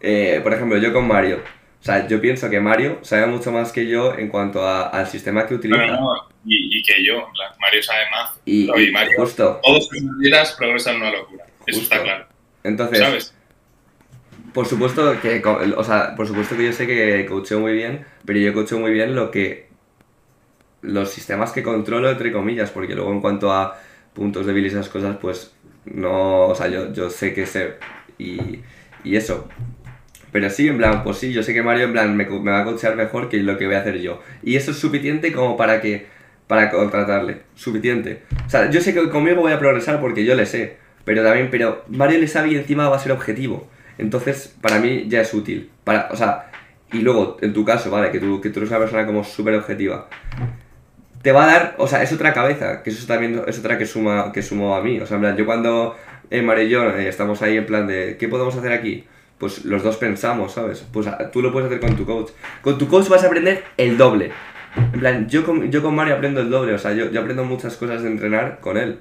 eh, por ejemplo, yo con Mario, o sea, yo pienso que Mario sabe mucho más que yo en cuanto a- al sistema que utiliza. no, no, y, y que yo, Mario sabe más. Y, Mario, justo, todos sus medidas progresan una locura. Eso está claro. entonces, ¿Sabes? Por supuesto que, o sea, por supuesto que yo sé que coacheo muy bien, pero yo coacheo muy bien lo que, los sistemas que controlo, entre comillas, porque luego en cuanto a puntos débiles y esas cosas, pues, no, o sea, yo, yo sé que sé, y, y eso. Pero sí, en plan, pues sí, yo sé que Mario en plan me, va a coachear mejor que lo que voy a hacer yo. Y eso es suficiente como para que para contratarle, suficiente. O sea, yo sé que conmigo voy a progresar porque yo le sé, pero también, pero Mario le sabe y encima va a ser objetivo. Entonces, para mí ya es útil. Para, o sea, y luego, en tu caso, vale, que tú, que tú eres una persona como súper objetiva, te va a dar, o sea, es otra cabeza, que eso también es otra que suma que sumo a mí. O sea, en plan, yo cuando eh, Mario y yo eh, estamos ahí en plan de, ¿qué podemos hacer aquí? Pues los dos pensamos, ¿sabes? Pues ah, tú lo puedes hacer con tu coach. Con tu coach vas a aprender el doble. En plan, yo con, yo con Mario aprendo el doble, o sea, yo aprendo muchas cosas de entrenar con él.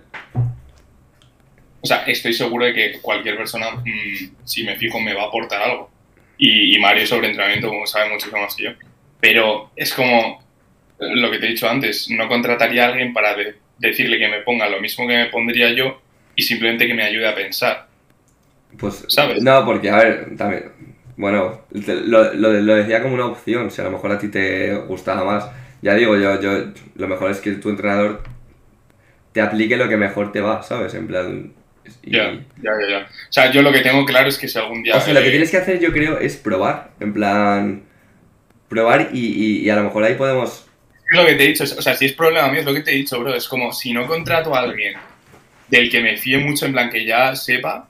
O sea, estoy seguro de que cualquier persona, mm, si me fijo, me va a aportar algo. Y, y Mario sobre entrenamiento, como sabe muchísimo más que yo. Pero es como lo que te he dicho antes, no contrataría a alguien para de- decirle que me ponga lo mismo que me pondría yo y simplemente que me ayude a pensar. Pues, ¿Sabes? No, porque, a ver, también, bueno, lo, lo, lo decía como una opción, si a lo mejor a ti te gustaba más. Ya digo, yo, yo, lo mejor es que tu entrenador te aplique lo que mejor te va, ¿sabes? En plan... y- Ya, ya, ya, ya. O sea, yo lo que tengo claro es que si algún día... O sea, lo que tienes que hacer yo creo es probar, en plan... Probar y, y, y a lo mejor ahí podemos... Es lo que te he dicho, o sea, si es problema mío, es lo que te he dicho, bro. Es como si no contrato a alguien del que me fíe mucho, en plan que ya sepa,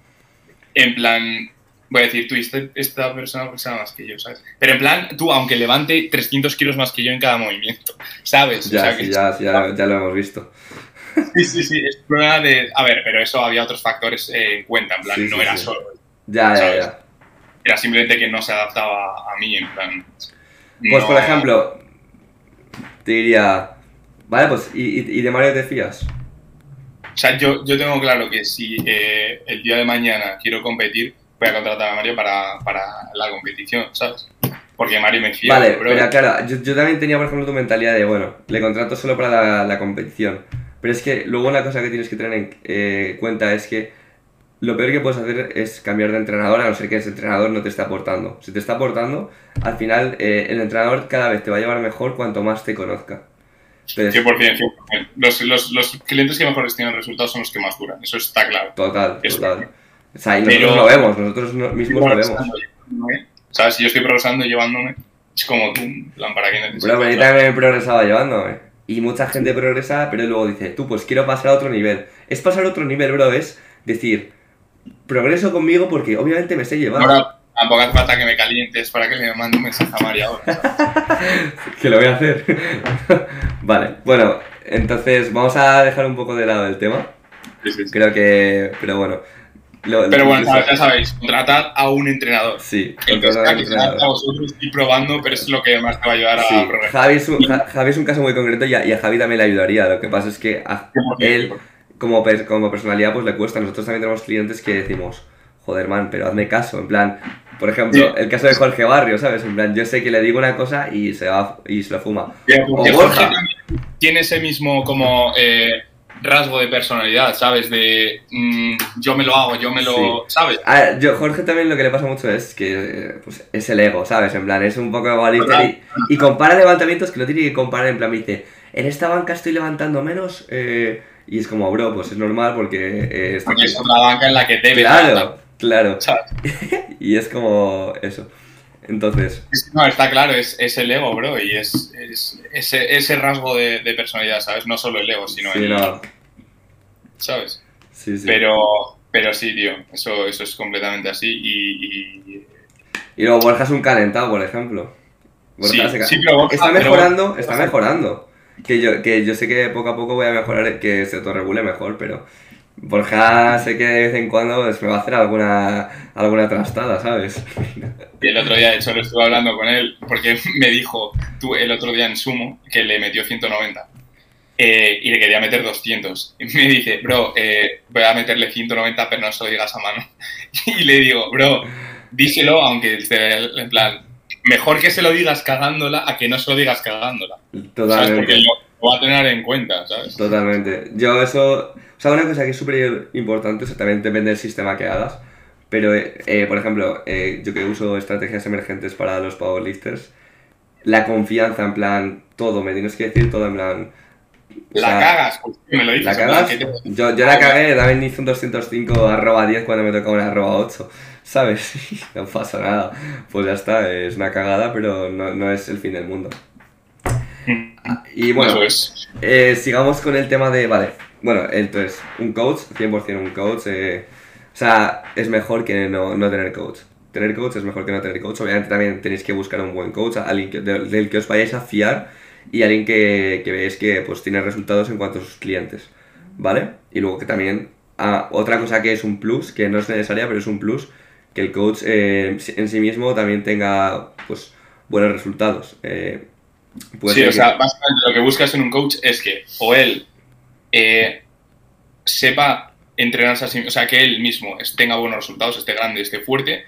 en plan, voy a decir, tú, este- esta persona sabe más que yo, ¿sabes? Pero en plan, tú, aunque levante 300 kilos más que yo en cada movimiento, [laughs] ¿sabes? Ya, o sea, sí, que ya, sí, ya, ya lo hemos visto. Sí, sí, sí, es problema de... A ver, pero eso había otros factores eh, en cuenta, en plan, Sí, no sí, era sí. solo. Ya, ya, ¿Sabes? ya. Era simplemente que no se adaptaba a mí, en plan... Pues no- por ejemplo, te diría... Vale, pues, ¿y, y- de Mario te fías? O sea, yo, yo tengo claro que si eh, el día de mañana quiero competir, voy a contratar a Mario para, para la competición, ¿sabes? Porque Mario me fía. Vale, pero claro, yo, yo también tenía, por ejemplo, tu mentalidad de, bueno, le contrato solo para la, la competición. Pero es que luego una cosa que tienes que tener en eh, cuenta es que lo peor que puedes hacer es cambiar de entrenador, a no ser que ese entrenador no te esté aportando. Si te está aportando, al final eh, el entrenador cada vez te va a llevar mejor cuanto más te conozca. Entonces, 100%, 100%. Los, los, los clientes que mejores tienen resultados son los que más duran, eso está claro. total, Eso. total. O sea, y nosotros Pero- lo vemos, nosotros no- mismos lo vemos. ¿Sabes? Si yo estoy progresando llevándome, es como tú, plan, ¿para qué necesitas? Bro, pero yo también he progresado llevándome. Y mucha gente progresa, pero luego dice, tú, pues quiero pasar a otro nivel. Es pasar a otro nivel, bro, es decir, progreso conmigo porque obviamente me sé llevar. Ahora, tampoco hace falta que me calientes para que le mande un mensaje a Mario ahora. [laughs] Que lo voy a hacer. [laughs] vale, bueno, entonces vamos a dejar un poco de lado el tema. Sí, sí, sí. Creo que, pero bueno. Lo- Pero bueno, ya sabéis, contratad a un entrenador. Sí, sea a un entrenador. a vosotros y probando, pero es lo que más te va a ayudar a progresar. Javi es, un, Ja- Javi es un caso muy concreto y a, y a Javi también le ayudaría. Lo que pasa es que a él, como, per- como personalidad, pues le cuesta. Nosotros también tenemos clientes que decimos, joder, man, pero hazme caso. En plan, por ejemplo, Sí. el caso de Jorge Barrio, ¿sabes? En plan, yo sé que le digo una cosa y se va y se lo fuma. Bien, porque O Jorge también tiene ese mismo como eh, rasgo de personalidad, ¿sabes? De mm, yo me lo hago, yo me lo... Sí. ¿Sabes? A ver, yo, Jorge también lo que le pasa mucho es que eh, pues, es el ego, ¿sabes? En plan, es un poco egoísta y, y compara levantamientos que no tiene que comparar. En plan, me dice, en esta banca estoy levantando menos eh, y es como, bro, pues es normal porque eh, Porque es otra banca en la que debe Claro, claro. ¿sabes? [laughs] Y es como eso. Entonces, Es- No, está claro, es, es el ego, bro, y es, es ese, ese rasgo de, de personalidad, ¿sabes? No solo el ego, sino sí, el... no. ¿Sabes? Sí, sí. Pero, pero sí, tío, eso, eso es completamente así y... y- Y luego Borja es un calentado, por ejemplo. Sí, se sí, pero Borja- está mejorando, está mejorando. Que yo, que yo sé que poco a poco voy a mejorar, que se autorregule mejor, pero Borja sé que de vez en cuando pues, me va a hacer alguna, alguna trastada, ¿sabes? [laughs] Y el otro día, de hecho, lo estuve hablando con él porque [laughs] me dijo, tú el otro día en sumo, que le metió 190 eh, y le quería meter 200. Y me dice, bro, eh, voy a meterle 190, pero no se lo digas a mano. [laughs] Y le digo, bro, díselo, aunque esté en plan, mejor que se lo digas cagándola a que no se lo digas cagándola. ¿Sabes? Porque Totalmente. lo, va a tener en cuenta, ¿sabes? Totalmente. Yo eso... O sea, una cosa que es súper importante, o sea, también depende del sistema que hagas, pero, eh, eh, por ejemplo, eh, yo que uso estrategias emergentes para los powerlifters, la confianza, en plan, todo, me tienes que decir todo, en plan... o La sea, cagas, pues, me lo dices. ¿La cagas? te- Yo, yo la cagué, hice un 205 arroba 10 cuando me tocaba una arroba 8, ¿sabes? [laughs] no pasa nada. Pues ya está, es una cagada, pero no, no es el fin del mundo. Y bueno, Eso es. eh, sigamos con el tema de, vale, bueno, entonces, un coach, 100% un coach, eh, o sea, es mejor que no, no tener coach. tener coach es mejor que no tener coach. Obviamente también tenéis que buscar un buen coach, alguien que- del, del que os vayáis a fiar y alguien que, que veáis que pues tiene resultados en cuanto a sus clientes, ¿vale? Y luego que también, ah, otra cosa que es un plus, que no es necesaria, pero es un plus, que el coach eh, en sí mismo también tenga pues buenos resultados. Eh, sí, o que- sea, básicamente lo que buscas en un coach es que o él eh, sepa entrenarse así, o sea, que él mismo tenga buenos resultados, esté grande, esté fuerte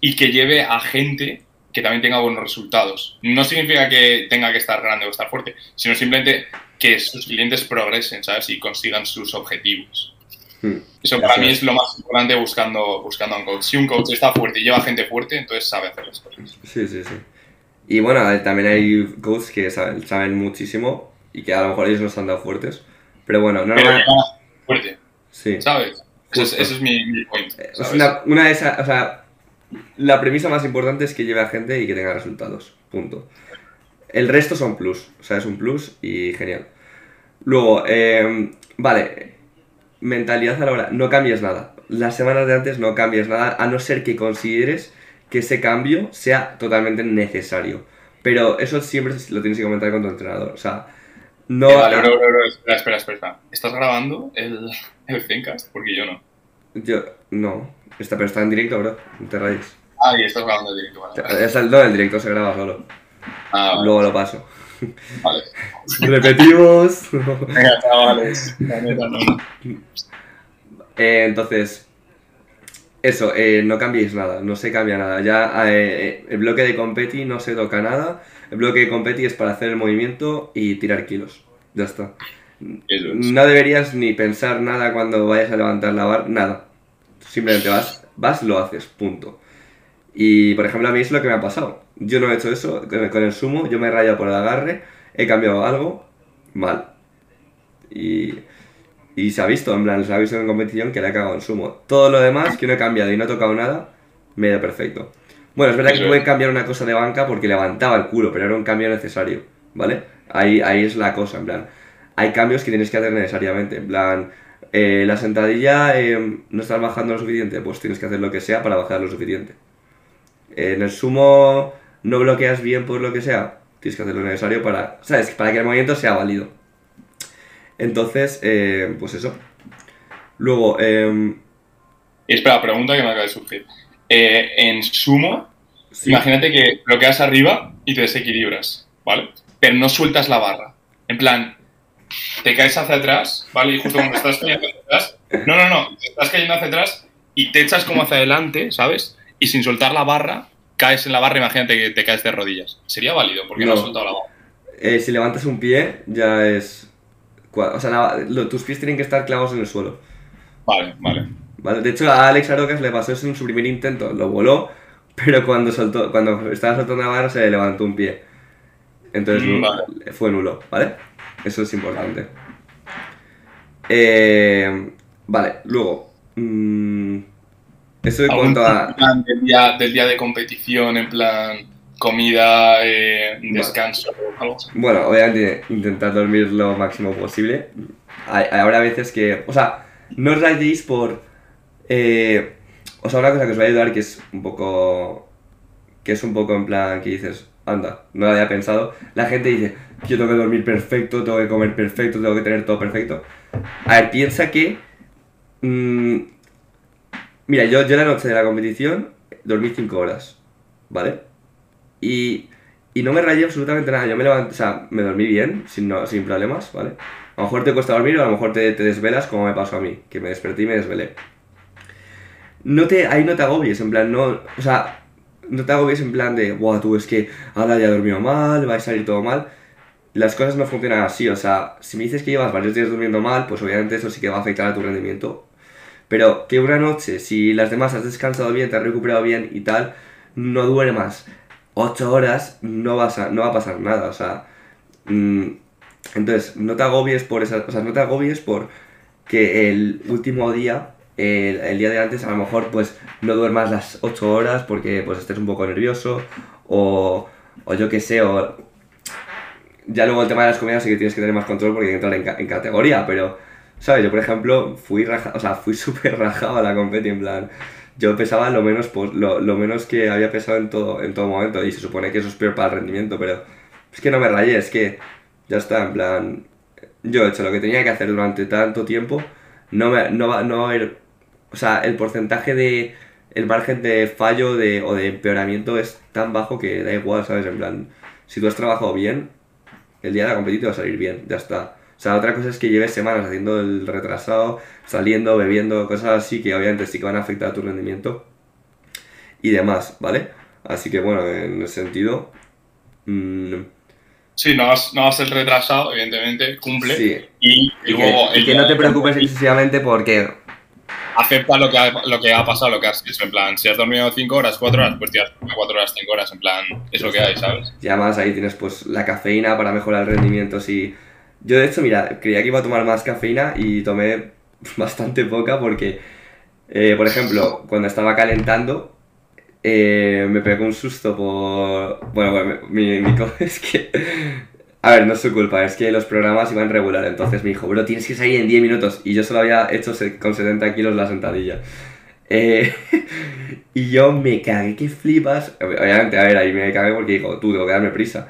y que lleve a gente que también tenga buenos resultados. No significa que tenga que estar grande o estar fuerte, sino simplemente que sus clientes progresen, ¿sabes? Y consigan sus objetivos. Hmm. Eso para Eso mí es. lo más importante buscando, buscando a un coach. Si un coach está fuerte y lleva gente fuerte, entonces sabe hacer las cosas. Sí, sí, sí. Y bueno, eh, también hay coaches que saben, saben muchísimo y que a lo mejor ellos no han dado fuertes. Pero bueno, no, Pero no, fuerte, sí. ¿sabes? Ese es, es mi, mi point. Es ¿sabes? una, una de esas, o sea, la premisa más importante es que lleve a gente y que tenga resultados. Punto. El resto son plus, o sea, es un plus y genial. Luego, eh, vale, mentalidad a la hora, no cambies nada. Las semanas de antes no cambies nada, a no ser que consideres que ese cambio sea totalmente necesario. Pero eso siempre lo tienes que comentar con tu entrenador. O sea, no. Eh, vale, bro, bro, bro, espera, espera, espera. ¿Estás grabando el, el Zencast? Porque yo no. Yo, no. Está, pero está en directo, bro. No te rayes. Ah, y estás grabando el directo, vale. Está- No, el directo se graba solo. Ah, vale. Luego lo paso. vale. [laughs] Repetimos. Venga, chavales. La neta, no. Eh, entonces, eso, eh, no cambiéis nada, no se cambia nada. Ya eh, el bloque de competi no se toca nada. El bloque de competi es para hacer el movimiento y tirar kilos. Ya está. No deberías ni pensar nada cuando vayas a levantar la barra, nada. Simplemente vas, vas, lo haces, punto. Y por ejemplo, a mí es lo que me ha pasado. Yo no he hecho eso con el, con el sumo, yo me he rayado por el agarre, he cambiado algo, mal. Y, y se ha visto, en plan, se ha visto en competición que le he cagado en sumo. Todo lo demás, que no he cambiado y no he tocado nada, me ido perfecto. Bueno, es verdad que que cambiar una cosa de banca porque levantaba el culo, pero era un cambio necesario, ¿vale? Ahí, ahí es la cosa, en plan. Hay cambios que tienes que hacer necesariamente, en plan. Eh, la sentadilla eh, no estás bajando lo suficiente, pues tienes que hacer lo que sea para bajar lo suficiente. en el sumo no bloqueas bien por lo que sea, tienes que hacer lo necesario para, ¿sabes? Para que el movimiento sea válido. Entonces, eh, pues eso. Luego, eh, Y espera, pregunta que me acaba de surgir. Eh, en sumo, sí, imagínate que bloqueas arriba y te desequilibras, ¿vale? Pero no sueltas la barra. En plan, te caes hacia atrás, ¿vale? Y justo cuando estás cayendo hacia atrás. No, no, no. Estás cayendo hacia atrás y te echas como hacia adelante, ¿sabes? Y sin soltar la barra, caes en la barra, imagínate que te caes de rodillas. Sería válido porque no, No. has soltado la barra. eh, si levantas un pie, ya es... O sea, la- lo- tus pies tienen que estar clavados en el suelo. Vale, vale. ¿Vale? De hecho, a Alex Arocas le pasó eso en su primer intento, lo voló, pero cuando soltó, cuando estaba soltando la barra se le levantó un pie. Entonces Mm, vale. fue nulo, ¿vale? Eso es importante. Eh, vale, luego. mm, eso en ¿Algún cuanto a. plan del día, del día de competición, en plan comida, eh, descanso, algo así? Bueno, obviamente intentar dormir lo máximo posible. Hay, hay- habrá veces que. O sea, no os rayéis por. eh, o sea, una cosa que os va a ayudar que es un poco. Que es un poco en plan que dices, anda, no lo había pensado. La gente dice, yo tengo que dormir perfecto, tengo que comer perfecto, tengo que tener todo perfecto. A ver, piensa que. mm, mira, yo, yo la noche de la competición dormí 5 horas, ¿vale? Y, y no me rayé absolutamente nada. Yo me levanté, o sea, me dormí bien, sin, sin problemas, ¿vale? A lo mejor te cuesta dormir o a lo mejor te, te desvelas como me pasó a mí, que me desperté y me desvelé. No te, ahí no te agobies, en plan, no, o sea, no te agobies en plan de, wow, tú es que ahora ya he dormido mal, va a salir todo mal. Las cosas no funcionan así, o sea, si me dices que llevas varios días durmiendo mal, pues obviamente eso sí que va a afectar a tu rendimiento. Pero que una noche, si las demás has descansado bien, te has recuperado bien y tal, no duermas 8 horas, no, vas a, no va a pasar nada, o sea... mm, entonces, no te agobies por esas, o sea, no te agobies por que el último día, el, el día de antes, a lo mejor pues no duermas las 8 horas porque pues estés un poco nervioso o, o yo qué sé, o ya luego el tema de las comidas sí que tienes que tener más control porque hay que entrar en, ca- en categoría, pero, ¿sabes? Yo, por ejemplo, fui raja, o sea, fui [laughs] súper rajado a la competi, en plan, yo pesaba lo menos, pues, lo, lo menos que había pesado en todo, en todo momento y se supone que eso es peor para el rendimiento, pero es que no me rayé, es que ya está, en plan, yo he hecho lo que tenía que hacer durante tanto tiempo, no, me, no, va, no va a haber, o sea, el porcentaje de, el margen de fallo de, o de empeoramiento es tan bajo que da igual, ¿sabes? En plan, si tú has trabajado bien, el día de la competición va a salir bien, ya está. O sea, otra cosa es que lleves semanas haciendo el retrasado, saliendo, bebiendo, cosas así que obviamente sí que van a afectar a tu rendimiento y demás, ¿vale? Así que bueno, en ese sentido... Mmm, Sí, no vas, no ser retrasado, evidentemente, cumple. Sí. Y, y, luego que, y el- que no te preocupes excesivamente porque acepta lo que, ha, lo que ha pasado, lo que has hecho. En plan, si has dormido 5 horas, 4 horas, pues tías, 4 horas, 5 horas. En plan, es lo que hay, ¿sabes? Y además ahí tienes pues la cafeína para mejorar el rendimiento. Si... Yo de hecho, mira, creía que iba a tomar más cafeína y tomé [laughs] bastante poca porque, eh, por ejemplo, cuando estaba calentando, eh, me pegó un susto por... Bueno, bueno, mi, mi [laughs] es que... A ver, no es su culpa, es que los programas iban regular, entonces me dijo, bro, tienes que salir en 10 minutos. Y yo solo había hecho con 70 kilos la sentadilla. Eh, [laughs] y yo me cagué, que flipas. Obviamente, a ver, ahí me cagué porque dijo, tú, tengo que darme prisa.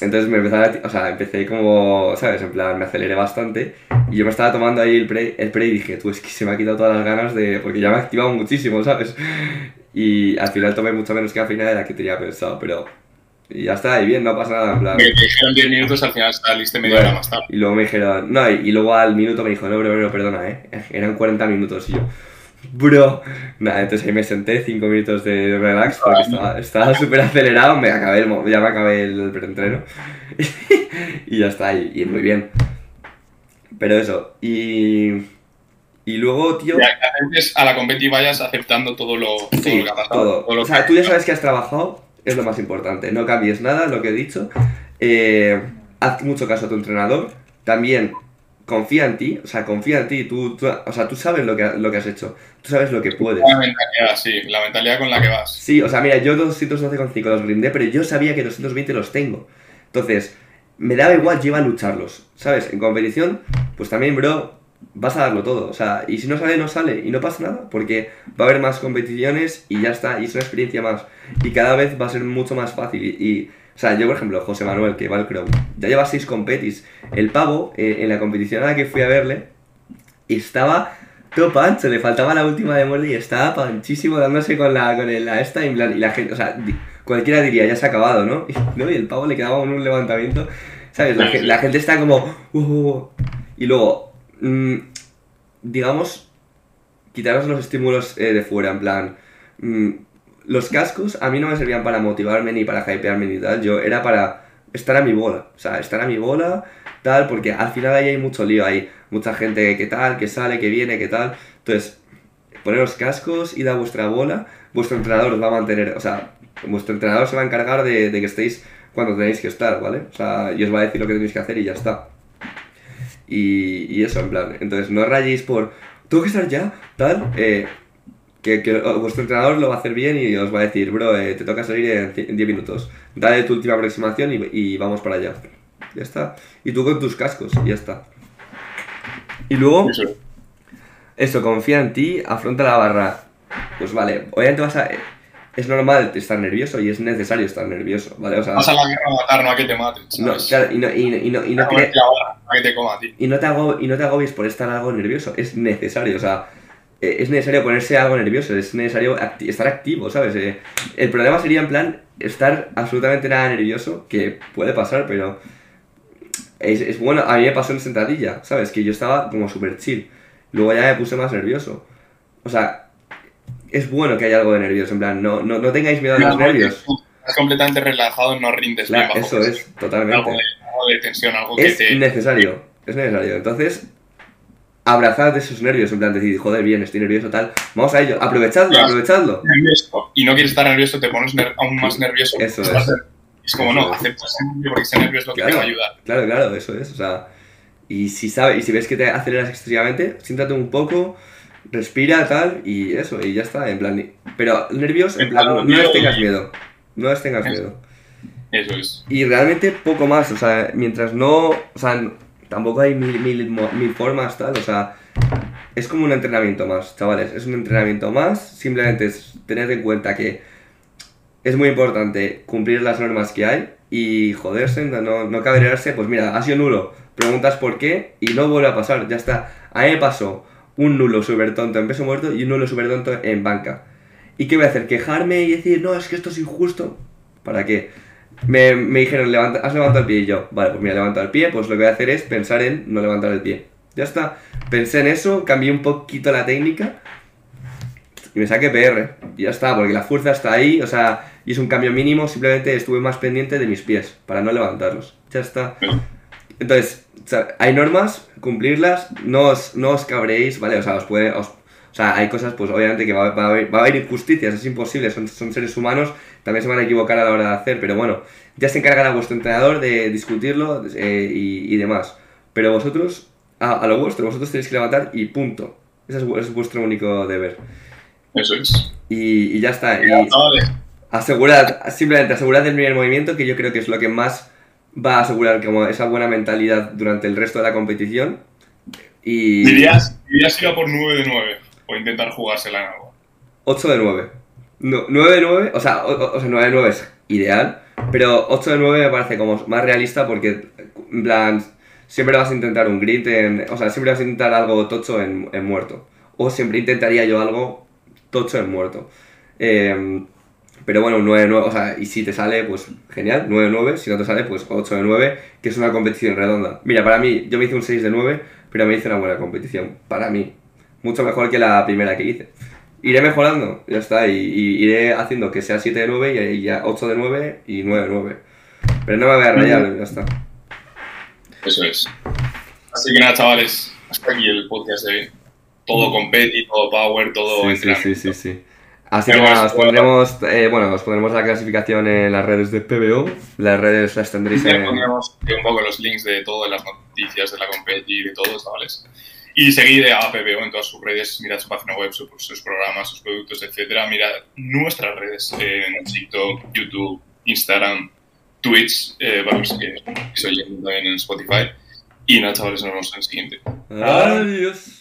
Entonces me empezaba o sea, empecé como, ¿sabes? En plan, me aceleré bastante. Y yo me estaba tomando ahí el pre, el pre y dije, tú, es que se me ha quitado todas las ganas de. Porque ya me ha activado muchísimo, ¿sabes? [laughs] Y al final tomé mucho menos cafeína de la que tenía pensado, pero. Y ya está, y bien, no pasa nada, en plan. Te dijeron 10 minutos, al final saliste media Bueno, hora más tarde. Y luego me dijeron, no, y, y luego al minuto me dijo, no, bro, bro, perdona, eh. Eran 40 minutos y yo, bro. Nada, entonces ahí me senté 5 minutos de relax porque estaba estaba súper acelerado, me acabé el, ya me acabé el preentreno. [laughs] y ya está, y, y muy bien. Pero eso, y. Y luego, tío. Ya, a la competi vayas aceptando todo lo, todo Sí, lo que ha pasado. todo. lo O sea, que- tú ya sabes que has trabajado, es lo más importante. No cambies nada, lo que he dicho. Eh, haz mucho caso a tu entrenador. También confía en ti, o sea, confía en ti. Tú, tú- o sea, tú sabes lo que, lo que has hecho. Tú sabes lo que puedes. La mentalidad, sí, la mentalidad con la que vas. Sí, o sea, mira, yo 212,5 los brindé, pero yo sabía que 220 los tengo. Entonces, me daba igual, yo iba a lucharlos, ¿sabes? En competición, pues también, bro, vas a darlo todo. O sea, y si no sale, no sale. Y no pasa nada, porque va a haber más competiciones y ya está. Y es una experiencia más. Y cada vez va a ser mucho más fácil. Y, y, o sea, yo, por ejemplo, José Manuel, que va al Crow, ya lleva 6 competis. El pavo, eh, en la competición a la que fui a verle, estaba todo pancho, le faltaba la última de muerte y estaba panchísimo dándose con la, con el- la esta y, y la gente, o sea, di- cualquiera diría, ya se ha acabado, ¿no? [laughs] Y, ¿no? y el pavo le quedaba un, un levantamiento, ¿sabes? La, la gente está como, "Uh, uh, uh". y luego, mm, digamos, quitaros los estímulos eh, de fuera, en plan, mm, los cascos a mí no me servían para motivarme ni para hypearme ni tal, yo era para estar a mi bola, o sea, estar a mi bola, tal, porque al final ahí hay mucho lío, hay mucha gente que tal, que sale, que viene, que tal, entonces, poneros cascos, id a vuestra bola, vuestro entrenador os va a mantener, o sea, vuestro entrenador se va a encargar de, de que estéis cuando tenéis que estar, ¿vale? O sea, y os va a decir lo que tenéis que hacer y ya está. Y, y eso, en plan, entonces no rayéis por, tengo que estar ya, tal, eh, que, que vuestro entrenador lo va a hacer bien y os va a decir, bro, eh, te toca salir en ci- en 10 minutos, dale tu última aproximación y, y vamos para allá. Ya está. Y tú con tus cascos, ya está. Y luego, Eso. eso, confía en ti, afronta la barra. Pues vale, obviamente vas a... Es normal estar nervioso y es necesario estar nervioso, ¿vale? O sea, Vas a la guerra a matar, no a que te maten, no, y no, y, no- y no, y no No, cre- la bala, a que te coma ti. y no te y no te agobies por estar algo nervioso es necesario o sea eh, es necesario ponerse algo nervioso es necesario acti- estar activo sabes Eh, el problema sería en plan estar absolutamente nada nervioso que puede pasar pero es, es bueno a mí me pasó en sentadilla sabes que yo estaba como super chill luego ya me puse más nervioso o sea es bueno que haya algo de nervioso en plan no no, no tengáis miedo a los Claro, nervios Estás completamente relajado, no rindes Claro, bajo eso es totalmente Algo de, algo de tensión, algo que es te... necesario, es necesario. Entonces, abrazad esos nervios, en plan decir, joder, bien, estoy nervioso, tal. Vamos a ello, aprovechadlo, Claro. aprovechadlo. y no quieres estar nervioso, te pones aún más nervioso. Eso es. Es como, Eso no, es. acepta ese nervio porque ese nervio es lo que te va a ayudar. Claro, claro, eso es, o sea. Y si sabes, y si ves que te aceleras excesivamente, siéntate un poco, respira, tal, y eso, y ya está, en plan. Pero nervios, en plan, no, no les tengas miedo. No les tengas miedo. Eso es. Y realmente poco más, o sea, mientras no, o sea, tampoco hay mil, mil, mil formas, tal, o sea, es como un entrenamiento más, chavales. Es un entrenamiento más. Simplemente es tener en cuenta que es muy importante cumplir las normas que hay y joderse, no, no cabrearse. Pues mira, ha sido nulo. Preguntas por qué y no vuelve a pasar. Ya está. A mí me pasó un nulo súper tonto en peso muerto y un nulo súper tonto en banca. ¿Y qué voy a hacer? ¿Quejarme y decir, no, es que esto es injusto? ¿Para qué? Me, me dijeron, levanta, has levantado el pie y yo, vale, pues mira, levanto el pie, pues lo que voy a hacer es pensar en no levantar el pie. Ya está. Pensé en eso, cambié un poquito la técnica y me saqué PR. Y ya está, porque la fuerza está ahí, o sea, y es un cambio mínimo, simplemente estuve más pendiente de mis pies para no levantarlos. Ya está. Entonces, hay normas, cumplirlas, no os, no os cabréis, ¿vale? O sea, os puede, os, o sea, hay cosas, pues obviamente que va, va, a, haber, va a haber injusticias, es imposible, son, son seres humanos, también se van a equivocar a la hora de hacer, pero bueno, ya se encargará vuestro entrenador de discutirlo eh, y, y demás. Pero vosotros a, a, lo vuestro, vosotros tenéis que levantar y punto. Ese es, es vuestro único deber. Eso es. Y, y ya está. Y asegurad, simplemente asegurad el primer movimiento, que yo creo que es lo que más va a asegurar como esa buena mentalidad durante el resto de la competición. Y... ¿Dirías, dirías que iba por 9 de 9 o intentar jugársela en algo? 8 de 9. No, 9 de 9, o sea, o, o sea, 9 de 9 es ideal, pero 8 de 9 me parece como más realista porque, en plan, siempre vas a intentar un grit en. O sea, siempre vas a intentar algo tocho en, en muerto. O siempre intentaría yo algo tocho en muerto. Eh, pero bueno, un 9 de 9, o sea, y si te sale, pues genial, 9 de 9, si no te sale, pues 8 de 9, que es una competición redonda. Mira, para mí, yo me hice un 6 de 9, pero me hice una buena competición, para mí. Mucho mejor que la primera que hice. Iré mejorando, ya está, y, y iré haciendo que sea 7 de 9 y, ya 8 de 9 y 9 de 9. Pero no me voy a rayar, ya está. Eso es. Así que nada, chavales, hasta aquí el podcast de. Todo competi, todo power, todo sí, sí, sí, sí, sí. Así que nada, os pondremos, eh, bueno, os pondremos la clasificación en las redes de PBO. Las redes las tendréis en. pondremos un poco los links de todas las noticias de la competi y de todo, chavales. Y seguid a PBO en todas sus redes, mirad su página web, sus, sus programas, sus productos, etcétera. Mirad nuestras redes eh, en TikTok, YouTube, Instagram, Twitch, eh, para los que, también en Spotify. Y nada, chavales, nos vemos en el siguiente. Adiós.